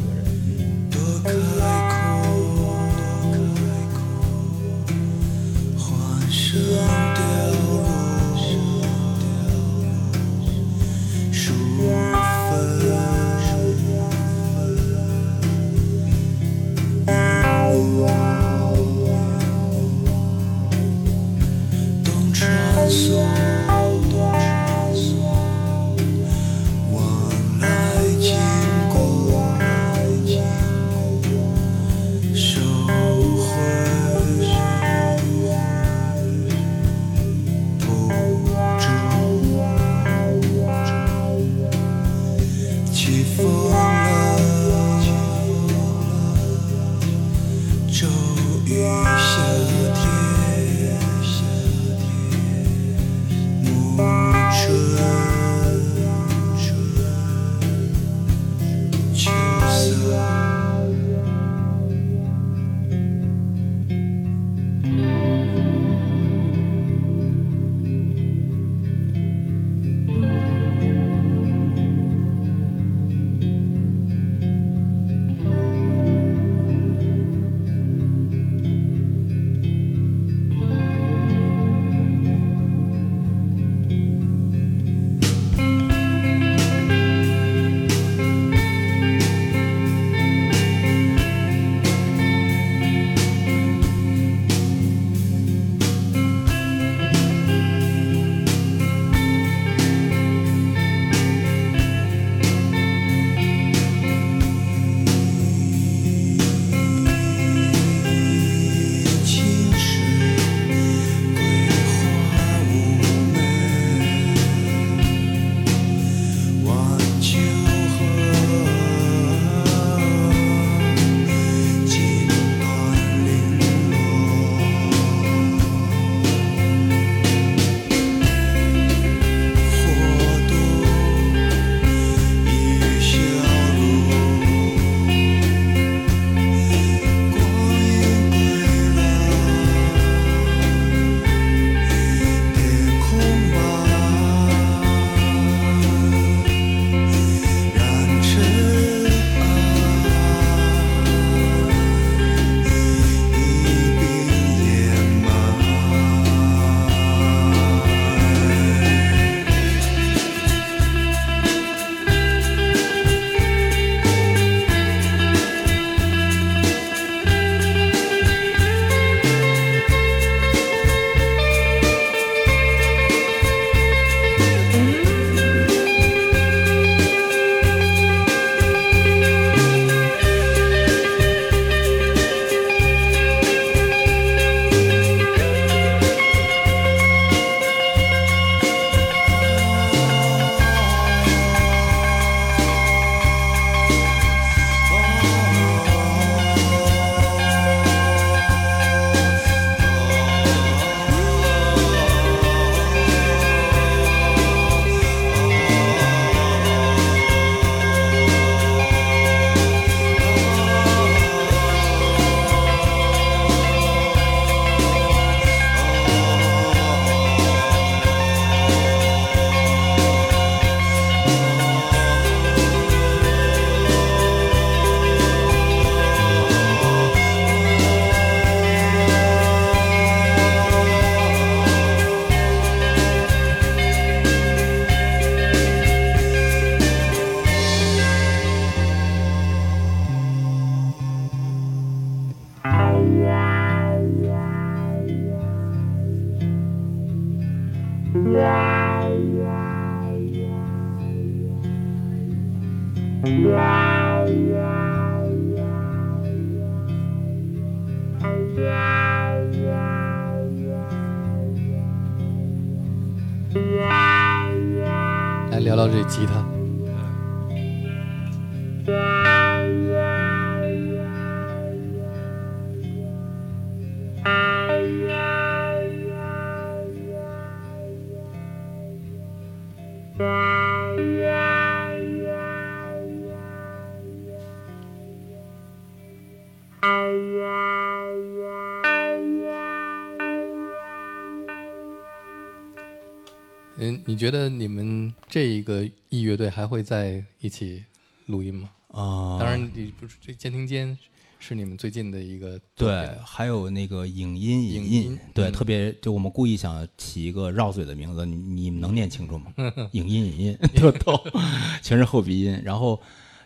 觉得你们这一个艺乐队还会在一起录音吗？啊，当然，你不是这监听间是你们最近的一个对，还有那个影音影影音对，嗯特别就我们故意想起一个绕嘴的名字，你你们能念清楚吗？*laughs* 影音影音特逗，*laughs* *laughs* 全是后鼻音。然后，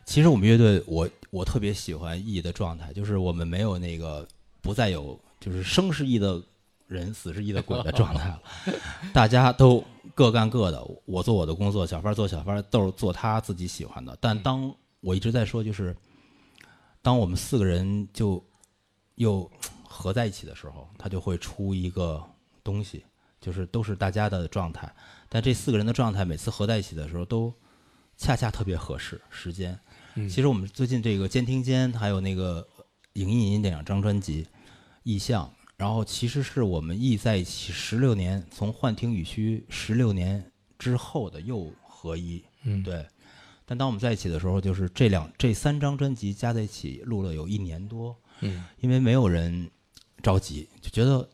其实我们乐队，我我特别喜欢 E 的状态，就是我们没有那个不再有就是声势 E 的人，死是一的鬼的状态了，大家都各干各的，我做我的工作，小范做小范，都是做他自己喜欢的。但当我一直在说，就是当我们四个人就又合在一起的时候，他就会出一个东西，就是都是大家的状态。但这四个人的状态每次合在一起的时候，都恰恰特别合适时间。嗯其实我们最近这个监听间，还有那个影音影音这两张专辑，意象，然后其实是我们意在一起十六年，从幻听与虚十六年之后的又合一。嗯，对。但当我们在一起的时候，就是这两这三张专辑加在一起录了有一年多，嗯因为没有人着急，就觉得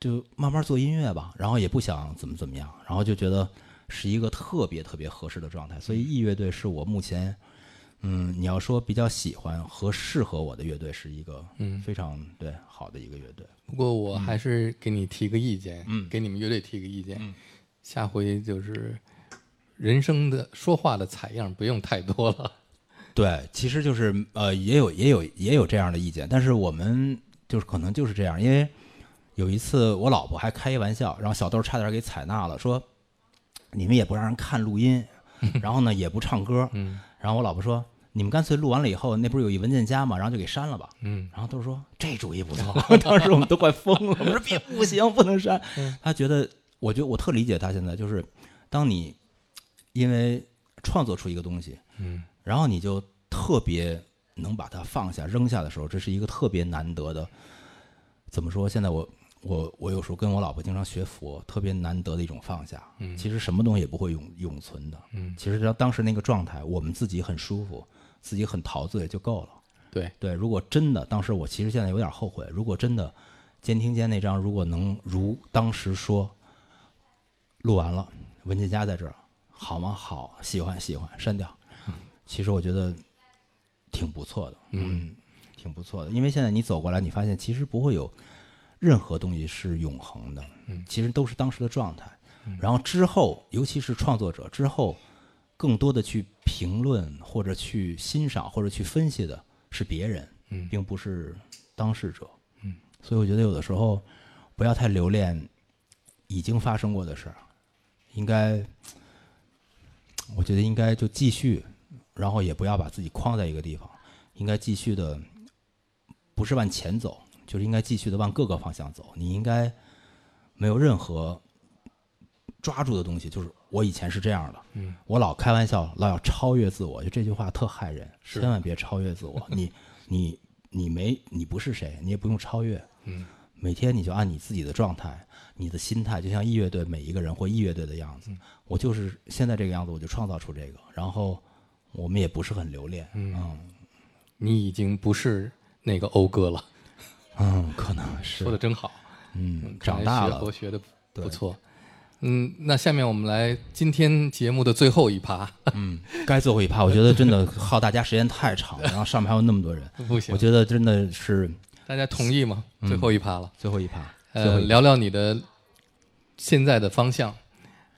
就慢慢做音乐吧，然后也不想怎么怎么样，然后就觉得是一个特别特别合适的状态。所以 E 乐队是我目前，嗯，你要说比较喜欢和适合我的乐队，是一个嗯。非常对好的一个乐队。不过我还是给你提个意见，嗯。给你们乐队提个意见，嗯。下回就是人生的说话的采样不用太多了。对，其实就是呃，也有也有也有这样的意见，但是我们就是可能就是这样，因为有一次我老婆还开一玩笑，然后小豆差点给采纳了，说你们也不让人看录音，*laughs* 然后呢也不唱歌，嗯。然后我老婆说你们干脆录完了以后，那不是有一文件夹嘛？然后就给删了吧。嗯然后都说这主意不错，*laughs* 当时我们都快疯了。我说别不行，不能删。他觉得，我觉得我特理解他现在，就是当你因为创作出一个东西，嗯然后你就特别能把它放下扔下的时候，这是一个特别难得的。怎么说？现在我我我有时候跟我老婆经常学佛，特别难得的一种放下。嗯其实什么东西也不会永永存的。嗯，其实当时那个状态，我们自己很舒服，自己很陶醉就够了。对，对，如果真的当时我其实现在有点后悔，如果真的监听间那张如果能如当时说，录完了，文件夹在这儿，好吗？好，喜欢喜欢，删掉。其实我觉得挺不错的，嗯，挺不错的，因为现在你走过来，你发现其实不会有任何东西是永恒的，嗯其实都是当时的状态。然后之后，尤其是创作者之后，更多的去评论或者去欣赏或者去分析的是别人，嗯并不是当事者。嗯，所以我觉得有的时候不要太留恋已经发生过的事儿，应该，我觉得应该就继续，然后也不要把自己框在一个地方，应该继续的，不是往前走，就是应该继续的往各个方向走。你应该没有任何抓住的东西，就是我以前是这样的，嗯，我老开玩笑，老要超越自我，就这句话特害人，是。千万别超越自我。*laughs* 你你你没你不是谁，你也不用超越，嗯，每天你就按你自己的状态、你的心态，就像一乐队每一个人或一乐队的样子，嗯。我就是现在这个样子，我就创造出这个，然后我们也不是很留恋，嗯。你已经不是那个欧哥了，嗯，可能是。说的真好，嗯，长大了，佛学的不错。嗯，那下面我们来今天节目的最后一趴，*laughs* 嗯，该最后一趴，我觉得真的耗大家时间太长了，然后上面还有那么多人，不行我，觉得真的是大家同意吗？最后一趴了。最后一趴，呃，聊聊你的现在的方向。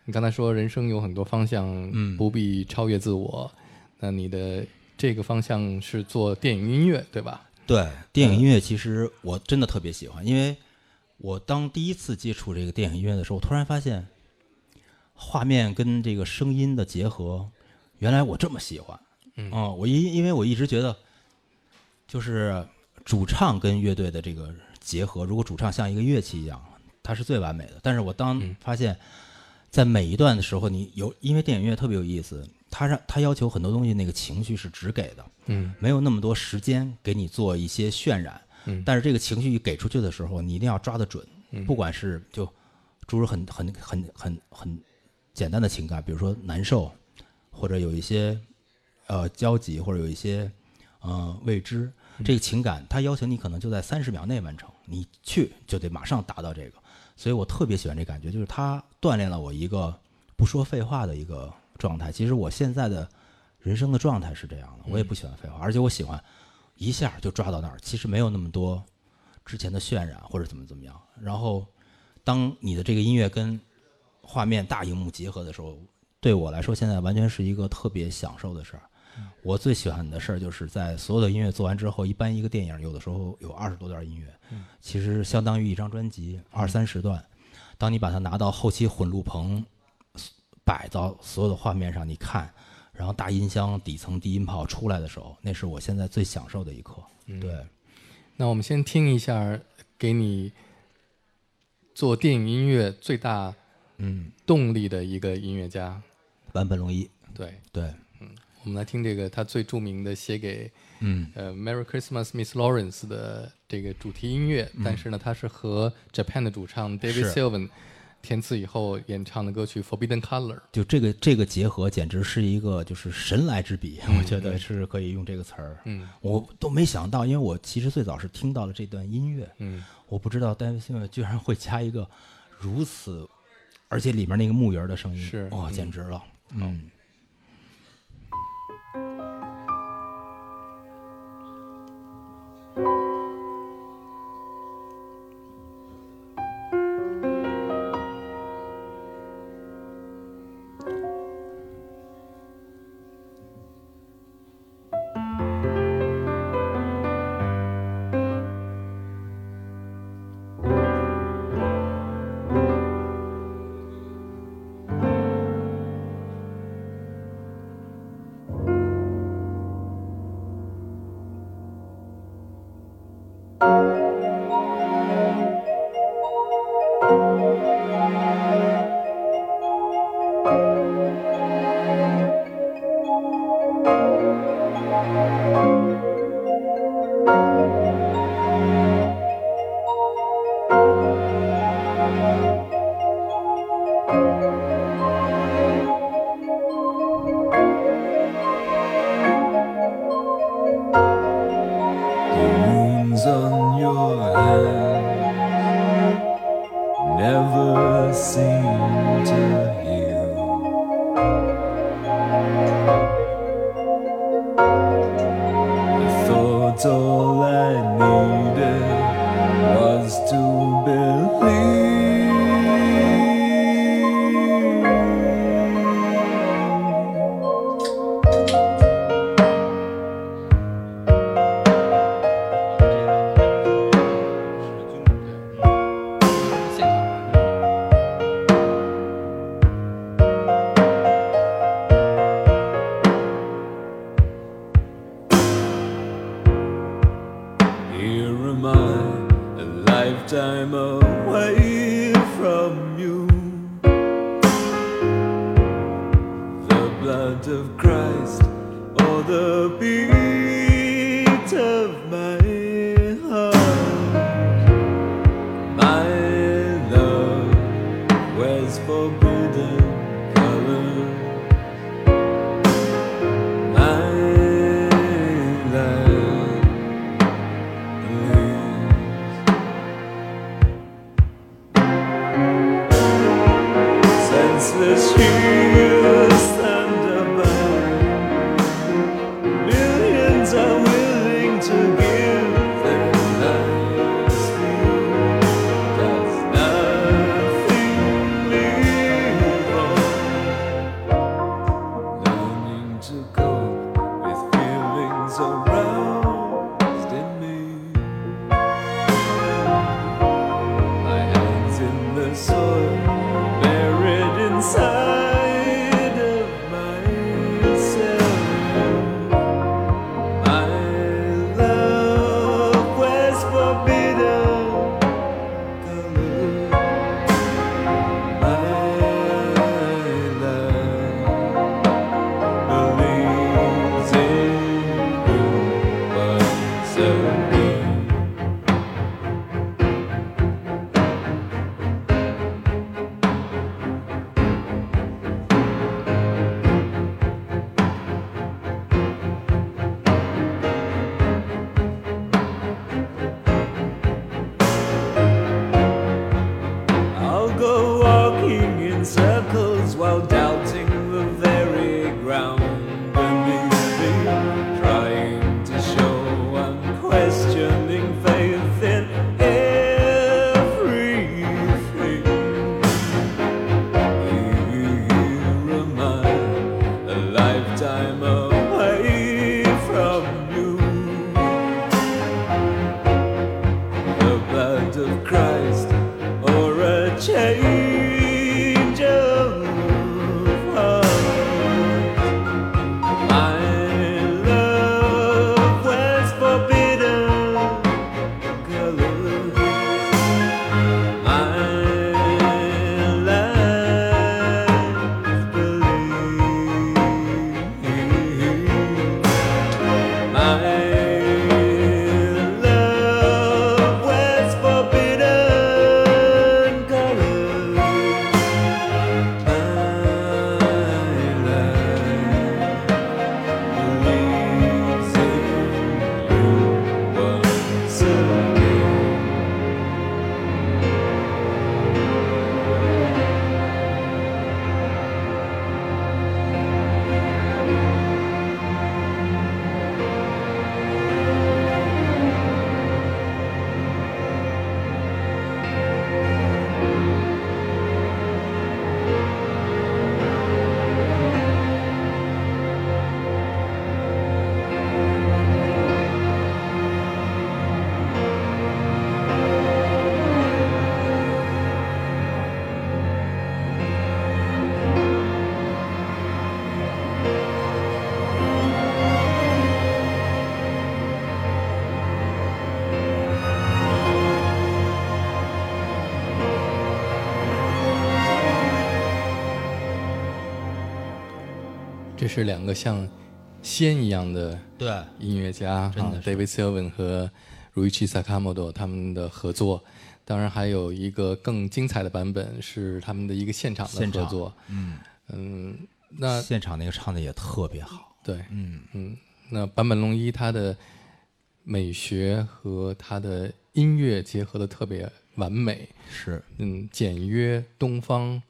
你刚才说人生有很多方向，嗯不必超越自我。那你的这个方向是做电影音乐，对吧？对，电影音乐其实我真的特别喜欢，因为我当第一次接触这个电影音乐的时候，我突然发现，画面跟这个声音的结合，原来我这么喜欢。嗯，我因因为我一直觉得，就是主唱跟乐队的这个结合，如果主唱像一个乐器一样，它是最完美的。但是我当发现，在每一段的时候，你有因为电影乐特别有意思，它让它要求很多东西，那个情绪是只给的，嗯，没有那么多时间给你做一些渲染。嗯但是这个情绪一给出去的时候，你一定要抓得准，不管是就诸如很很很很很简单的情感，比如说难受，或者有一些呃焦急，或者有一些呃未知，这个情感它要求你可能就在三十秒内完成，你去就得马上达到这个，所以我特别喜欢这感觉，就是它锻炼了我一个不说废话的一个状态。其实我现在的人生的状态是这样的，我也不喜欢废话，而且我喜欢一下就抓到那儿，其实没有那么多之前的渲染或者怎么怎么样。然后，当你的这个音乐跟画面大荧幕结合的时候，对我来说现在完全是一个特别享受的事儿。我最喜欢的事儿就是在所有的音乐做完之后，一般一个电影有的时候有二十多段音乐，其实相当于一张专辑二三十段。当你把它拿到后期混录棚，摆到所有的画面上，你看，然后大音箱底层低音炮出来的时候，那是我现在最享受的一刻。对，那我们先听一下给你做电影音乐最大嗯，动力的一个音乐家。坂本龙一，对，对，嗯我们来听这个他最著名的写给嗯。呃《Merry Christmas, Miss Lawrence》的这个主题音乐，但是呢，他是和 Japan 的主唱 David Sylvan 填词以后演唱的歌曲《Forbidden Color》。就这个这个结合简直是一个就是神来之笔，*laughs* 我觉得是可以用这个词儿。嗯。我都没想到，因为我其实最早是听到了这段音乐，嗯。我不知道 David Sylvan 居然会加一个如此，而且里面那个木鱼儿的声音，哇、是哦简直了，嗯。well done. 是两个像仙一样的对，音乐家，真的啊，David Sylvan 和 Ruichi Sakamoto 他们的合作。当然还有一个更精彩的版本是他们的一个现场的合作。嗯嗯，那现场那个唱的也特别好。对，嗯嗯，那坂本龙一他的美学和他的音乐结合的特别完美，是，嗯，简约东方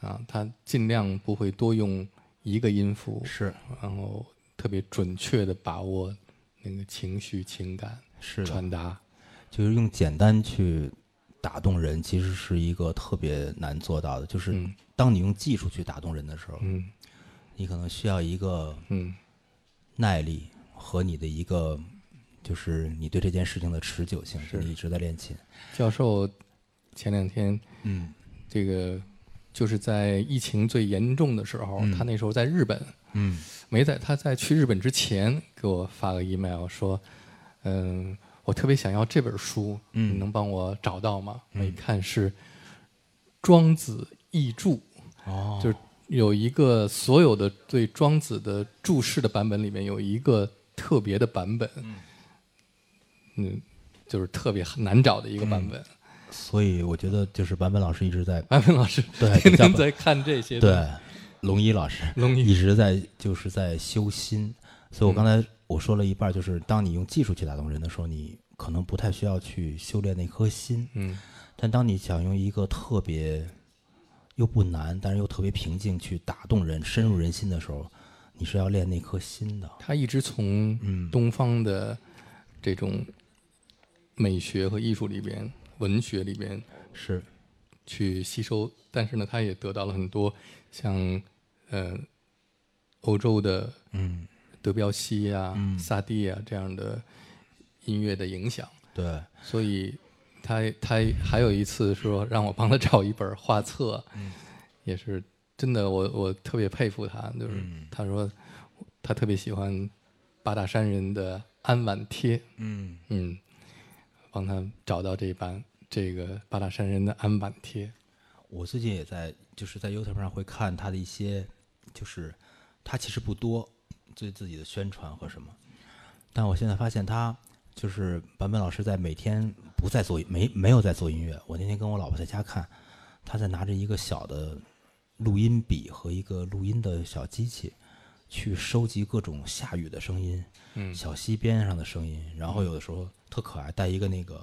啊，他尽量不会多用一个音符，是，然后特别准确的把握那个情绪情感是的。传达，就是用简单去打动人，其实是一个特别难做到的。就是嗯。当你用技术去打动人的时候，嗯。你可能需要一个嗯。耐力和你的一个，就是你对这件事情的持久性，是你一直在练琴。教授前两天嗯。这个就是在疫情最严重的时候，嗯。他那时候在日本，嗯。没在他在去日本之前给我发个 email 说，嗯，我特别想要这本书，嗯。你能帮我找到吗？我一看是《庄子译注》，哦，就是有一个所有的对庄子的注释的版本里面有一个特别的版本，嗯。就是特别难找的一个版本。所以我觉得就是版本老师一直在版本老师对天叫天在看这些，对，龙一老师，龙一一直在就是在修心。所以我刚才我说了一半，就是当你用技术去打动人的时候，你可能不太需要去修炼那颗心。嗯但当你想用一个特别又不难，但是又特别平静去打动人、深入人心的时候，你是要练那颗心的。他一直从嗯东方的这种美学和艺术里边、文学里面是，去吸收，但是呢，他也得到了很多像呃欧洲的嗯，德彪西啊、萨蒂啊这样的音乐的影响，对，所以他他还有一次说让我帮他找一本画册，也是真的我我特别佩服他，就是他说他特别喜欢八大山人的安晚帖，嗯，嗯，帮他找到这一版这个八大山人的安晚帖，我最近也在就是在 YouTube 上会看他的一些，就是他其实不多对自己的宣传和什么，但我现在发现他就是坂本老师在每天不再做没没有在做音乐。我那天跟我老婆在家看，他在拿着一个小的录音笔和一个录音的小机器，去收集各种下雨的声音，嗯小溪边上的声音，然后有的时候特可爱，带一个那个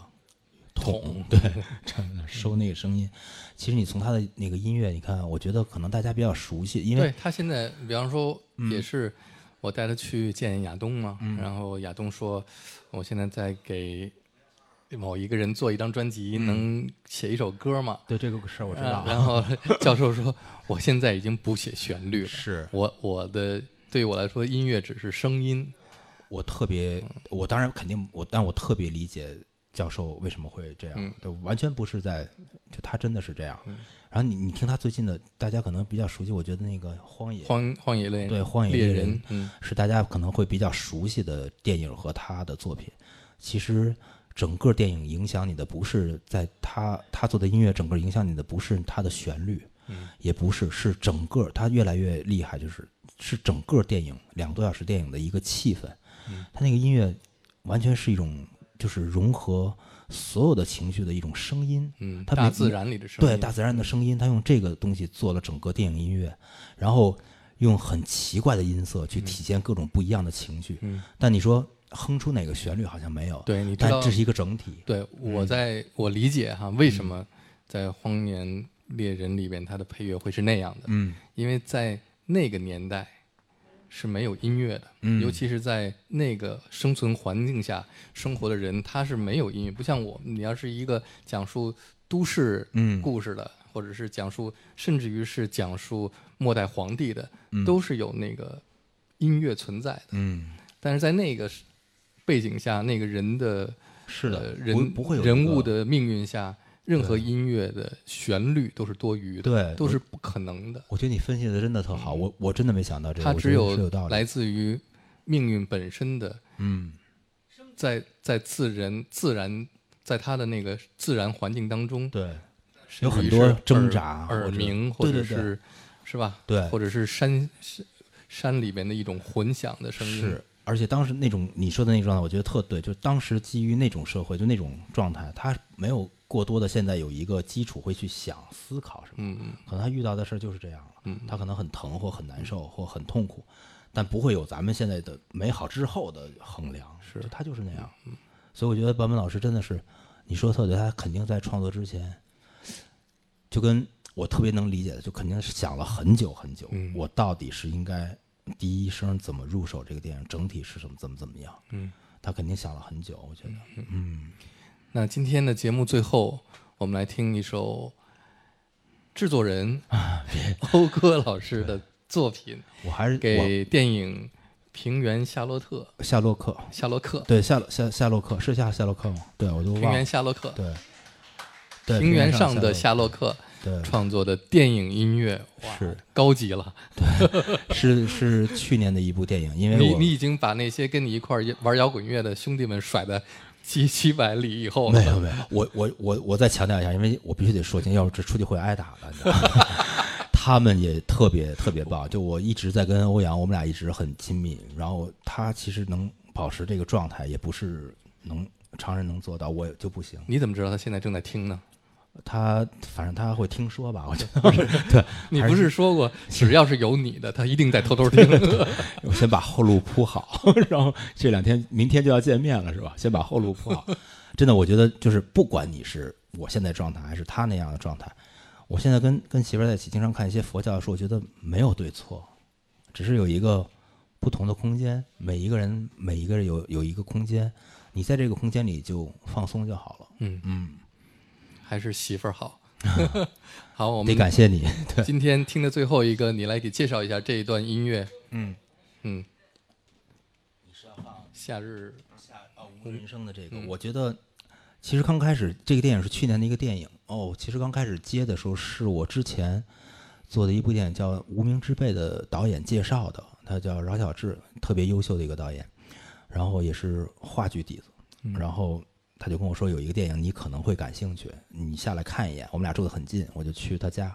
桶 *laughs* 对，*laughs* 收那个声音。其实你从他的那个音乐，你看，我觉得可能大家比较熟悉，因对为他现在，比方说也是我带他去见亚东嘛，然后亚东说，我现在在给某一个人做一张专辑，能写一首歌吗？对这个事儿我知道。啊然后 *laughs* 教授说，我现在已经不写旋律了，是我我的对于我来说，音乐只是声音，我特别，我当然肯定我，但我特别理解教授为什么会这样，嗯就完全不是在，就他真的是这样。然后你你听他最近的，大家可能比较熟悉，我觉得那个《荒野》荒荒野猎对《荒野猎猎人》嗯是大家可能会比较熟悉的电影和他的作品。其实整个电影影响你的不是在他他做的音乐，整个影响你的不是他的旋律，也不是是整个他越来越厉害，就是是整个电影两个多小时电影的一个气氛。他那个音乐完全是一种就是融合所有的情绪的一种声音。嗯，它大自然里的声音，对大自然的声音，他用这个东西做了整个电影音乐，然后用很奇怪的音色去体现各种不一样的情绪。嗯但你说哼出哪个旋律好像没有，对，你知道但这是一个整体。对，我在我理解哈，为什么在《荒年猎人》里边，它的配乐会是那样的？嗯因为在那个年代是没有音乐的，嗯。尤其是在那个生存环境下生活的人，他是没有音乐，不像我，你要是一个讲述都市嗯。故事的，或者是讲述，甚至于是讲述末代皇帝的，都是有那个音乐存在的。嗯，但是在那个背景下，那个人的是的人不会有人物的命运下，任何音乐的旋律都是多余的，对都是不可能的。我觉得你分析的真的特好，我我真的没想到这个，我觉它只有道理。来自于命运本身的，嗯。在在自然自然在它的那个自然环境当中，对。有很多挣扎耳鸣，或者是是吧？对。或者是山山山里面的一种混响的声音，是，而且当时那种你说的那个状态，我觉得特对，就是当时基于那种社会，就那种状态，他没有过多的现在有一个基础会去想思考什么，嗯嗯。可能他遇到的事儿就是这样了，嗯他可能很疼或很难受或很痛苦，但不会有咱们现在的美好之后的衡量，是。就他就是那样，所以我觉得版本老师真的是，你说的特对，他肯定在创作之前，就跟我特别能理解的，就肯定是想了很久很久，嗯。我到底是应该第一声怎么入手这个电影，整体是什么怎么怎么样，嗯。他肯定想了很久，我觉得，那今天的节目最后，我们来听一首制作人啊 *laughs* 欧哥老师的作品，*laughs* 我还是给电影《平原夏洛特》夏洛克，夏洛克，对夏洛夏夏洛克是夏夏洛克吗？对我就平忘了。原，夏洛克，对，对平原上上的夏洛克。对。创作的电影音乐，哇，是。高级了。对。是是去年的一部电影，因为我你你已经把那些跟你一块儿玩摇滚乐的兄弟们甩的七七百里以后。没有没有，我我我我再强调一下，因为我必须得说清，要是这出去会挨打的。你知道吗 *laughs* 他们也特别特别棒，就我一直在跟欧阳，我们俩一直很亲密。然后他其实能保持这个状态，也不是能常人能做到，我就不行。你怎么知道他现在正在听呢？他反正他会听说吧，我觉得 *laughs* 对。你不是说过，只要是有你的，他一定在偷偷听。*laughs* 我先把后路铺好，*laughs* 然后这两天明天就要见面了，是吧？先把后路铺好。真的，我觉得就是不管你是我现在状态，还是他那样的状态，我现在跟跟媳妇儿在一起，经常看一些佛教的书，我觉得没有对错，只是有一个不同的空间，每一个人每一个人有有一个空间，你在这个空间里就放松就好了。嗯嗯，还是媳妇儿好。*laughs* *laughs* 好，我们得们感谢你。*laughs* 对，今天听的最后一个，你来给介绍一下这一段音乐。嗯，嗯，夏日夏啊无人生的这个，我觉得其实刚开始这个电影是去年的一个电影哦。其实刚开始接的时候是我之前做的一部电影叫《无名之辈》的导演介绍的，他叫饶晓志，特别优秀的一个导演，然后也是话剧底子，然后他就跟我说有一个电影你可能会感兴趣，你下来看一眼。我们俩住得很近，我就去他家。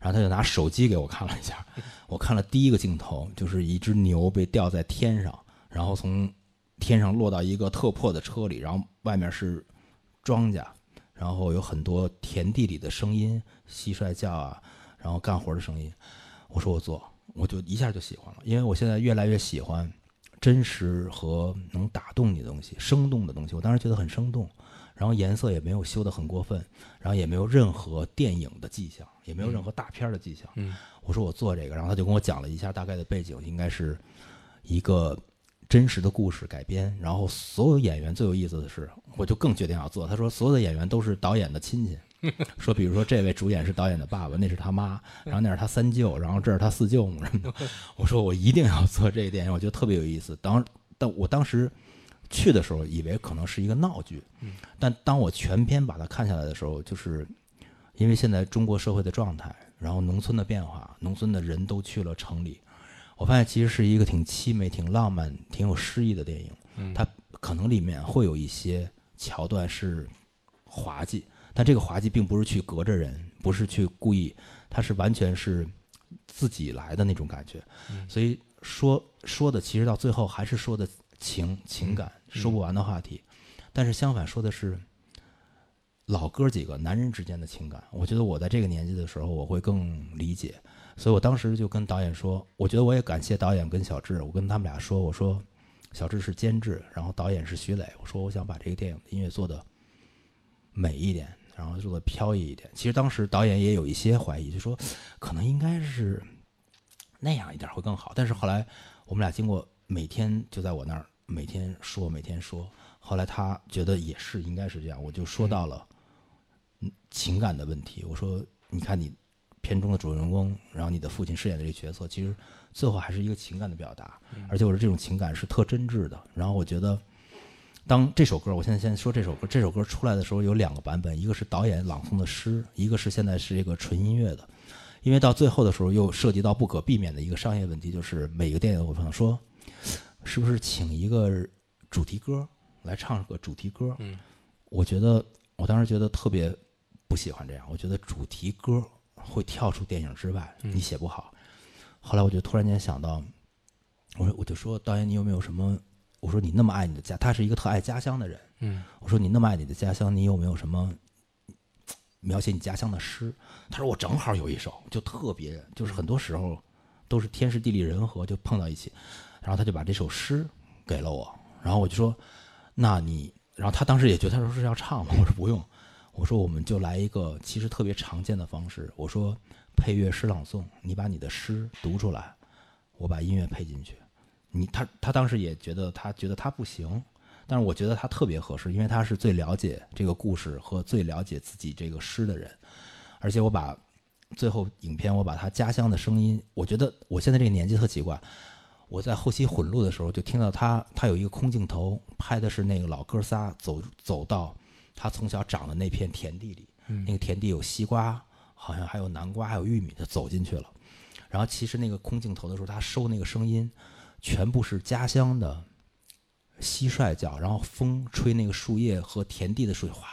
然后他就拿手机给我看了一下，我看了第一个镜头，就是一只牛被吊在天上，然后从天上落到一个特破的车里，然后外面是庄稼，然后有很多田地里的声音，蟋蟀叫啊，然后干活的声音。我说我做，我就一下就喜欢了，因为我现在越来越喜欢真实和能打动你的东西，生动的东西。我当时觉得很生动，然后颜色也没有修得很过分，然后也没有任何电影的迹象，也没有任何大片儿的迹象。嗯我说我做这个，然后他就跟我讲了一下大概的背景，应该是一个真实的故事改编。然后所有演员最有意思的是，我就更决定要做。他说所有的演员都是导演的亲戚，*laughs* 说比如说这位主演是导演的爸爸，那是他妈，然后那是他三舅，然后这是他四舅母什么的。*laughs* 我说我一定要做这个电影，我觉得特别有意思。当但我当时去的时候以为可能是一个闹剧，但当我全篇把它看下来的时候，就是因为现在中国社会的状态，然后农村的变化，农村的人都去了城里，我发现其实是一个挺凄美、挺浪漫、挺有诗意的电影。它可能里面会有一些桥段是滑稽，但这个滑稽并不是去隔着人，不是去故意，他是完全是自己来的那种感觉。所以说说的其实到最后还是说的情情感，说不完的话题。但是相反说的是老哥几个男人之间的情感。我觉得我在这个年纪的时候，我会更理解。所以我当时就跟导演说，我觉得我也感谢导演跟小智，我跟他们俩说，我说小智是监制，然后导演是徐磊，我说我想把这个电影的音乐做的美一点，然后做的飘逸一点。其实当时导演也有一些怀疑，就说可能应该是那样一点会更好。但是后来我们俩经过每天就在我那儿每天说每天说，后来他觉得也是应该是这样，我就说到了嗯情感的问题。我说你看你片中的主人公，然后你的父亲饰演的这个角色，其实最后还是一个情感的表达，而且我说这种情感是特真挚的。然后我觉得。当这首歌，我现在先说这首歌，这首歌出来的时候有两个版本，一个是导演朗诵的诗，一个是现在是这个纯音乐的。因为到最后的时候又涉及到不可避免的一个商业问题，就是每个电影我想说，是不是请一个主题歌来唱个主题歌？嗯，我觉得我当时觉得特别不喜欢这样，我觉得主题歌会跳出电影之外，你写不好。后来我就突然间想到，我说我就说导演，你有没有什么？我说你那么爱你的家，他是一个特爱家乡的人。嗯，我说你那么爱你的家乡，你有没有什么描写你家乡的诗？他说我正好有一首，就特别，就是很多时候都是天时地利人和就碰到一起，然后他就把这首诗给了我，然后我就说，那你，然后他当时也觉得他说是要唱吗？*laughs* 我说不用，我说我们就来一个其实特别常见的方式，我说配乐诗朗诵，你把你的诗读出来，我把音乐配进去。你他他当时也觉得他觉得他不行，但是我觉得他特别合适，因为他是最了解这个故事和最了解自己这个诗的人，而且我把最后影片我把他家乡的声音，我觉得我现在这个年纪特奇怪，我在后期混录的时候就听到他他有一个空镜头拍的是那个老哥仨走走到他从小长的那片田地里，那个田地有西瓜，好像还有南瓜，还有玉米，他走进去了。然后其实那个空镜头的时候，他收那个声音，全部是家乡的蟋蟀叫，然后风吹那个树叶和田地的水哗。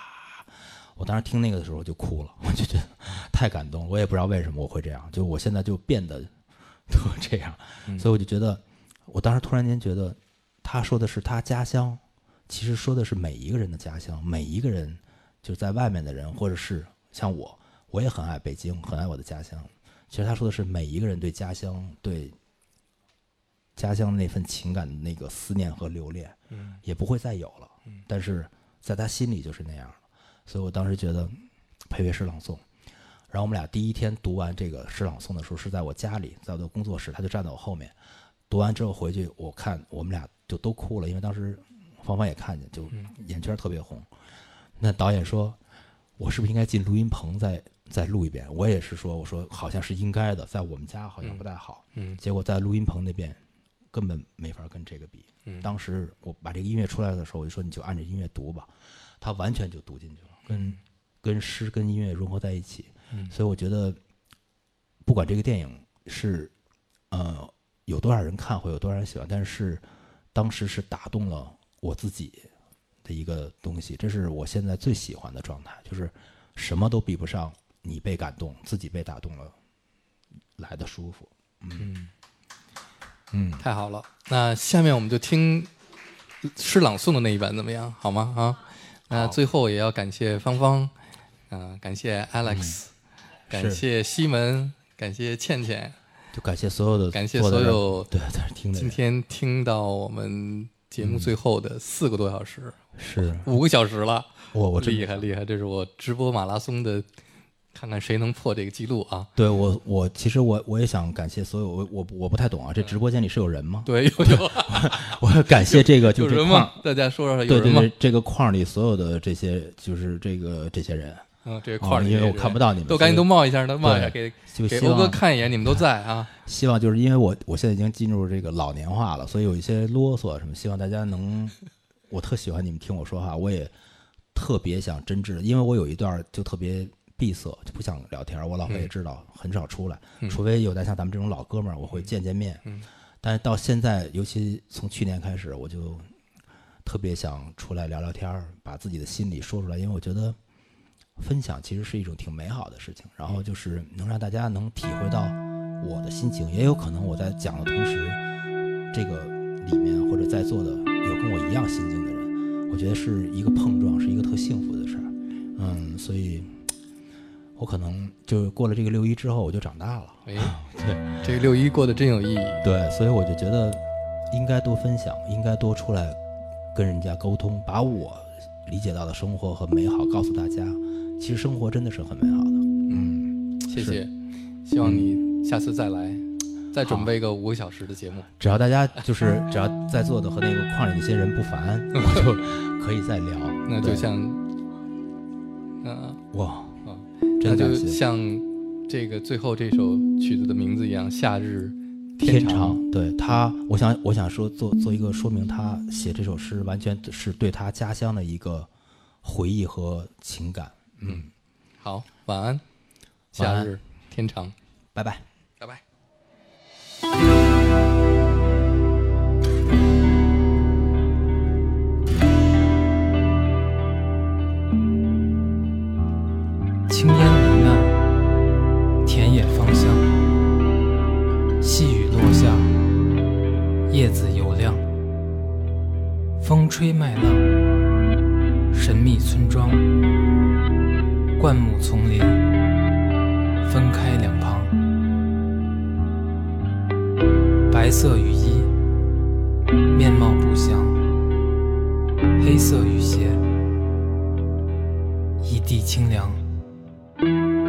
我当时听那个的时候就哭了，*laughs* 我就觉得太感动了。我也不知道为什么我会这样，就我现在就变得 *laughs* 都这样，所以我就觉得，我当时突然间觉得，他说的是他家乡，其实说的是每一个人的家乡，每一个人就是在外面的人，或者是像我，我也很爱北京，很爱我的家乡。其实他说的是每一个人对家乡、对家乡那份情感的那个思念和留恋，嗯也不会再有了。但是在他心里就是那样了。所以我当时觉得配乐诗朗诵，然后我们俩第一天读完这个诗朗诵的时候是在我家里，在我的工作室，他就站在我后面。读完之后回去，我看我们俩就都哭了，因为当时芳芳也看见，就眼圈特别红。那导演说，我是不是应该进录音棚再再录一遍？我也是说，我说好像是应该的，在我们家好像不太好。嗯结果在录音棚那边根本没法跟这个比。嗯当时我把这个音乐出来的时候，我就说你就按着音乐读吧，他完全就读进去了，跟跟诗跟音乐融合在一起。嗯所以我觉得，不管这个电影是呃有多少人看，会有多少人喜欢，但是当时是打动了我自己的一个东西，这是我现在最喜欢的状态，就是什么都比不上你被感动，自己被打动了来的舒服。嗯太好了。那下面我们就听诗朗诵的那一版怎么样？好吗？啊，那最后也要感谢芳芳，啊、感谢 Alex，、感谢西门，感谢倩倩，就感谢所有的感谢所有对在这听的人，今天听到我们节目最后的四个多小时，是五个小时了，我我真厉害厉害！这是我直播马拉松的，看看谁能破这个记录啊！对我我其实我我也想感谢所有我我我不太懂啊，这直播间里是有人吗？对，有有 *laughs* 我要感谢这个就是？大家说说有人吗？对对对，这个框里所有的这些就是这个这些人，嗯，这个哦块儿里因为我看不到你们都赶紧都冒一下，都冒一下，对给给欧哥看一眼，你们都在啊！*laughs* 希望就是因为我我现在已经进入这个老年化了，所以有一些啰嗦什么，希望大家能我特喜欢你们听我说话，我也特别想真挚的，因为我有一段就特别闭塞，就不想聊天。我老婆也知道，很少出来，除非有的像咱们这种老哥们儿，我会见见面。但是到现在，尤其从去年开始，我就特别想出来聊聊天儿，把自己的心里说出来，因为我觉得分享其实是一种挺美好的事情，然后就是能让大家能体会到我的心情，也有可能我在讲的同时，这个里面或者在座的有跟我一样心境的人，我觉得是一个碰撞，是一个特幸福的事儿。嗯，所以我可能就过了这个六一之后，我就长大了。哎，对这个六一过得真有意义。对，所以我就觉得应该多分享，应该多出来跟人家沟通，把我理解到的生活和美好告诉大家。其实生活真的是很美好的。嗯，谢谢，希望你下次再来，再准备个五个小时的节目。只要大家就是只要在座的和那个矿里那些人不烦，我就可以再聊。*laughs* 那就像，嗯、哇，啊，那就真感谢像这个最后这首曲子的名字一样，《夏日天长》。长，对他，我想我想说做做一个说明，他写这首诗完全是对他家乡的一个回忆和情感。嗯，好，晚安，夏日天长。拜拜。青烟弥漫，田野芳香，细雨落下，叶子油亮，风吹麦浪，神秘村庄，灌木丛林，分开两旁，白色雨衣，面貌不详，黑色雨鞋，一地清凉。Thank you.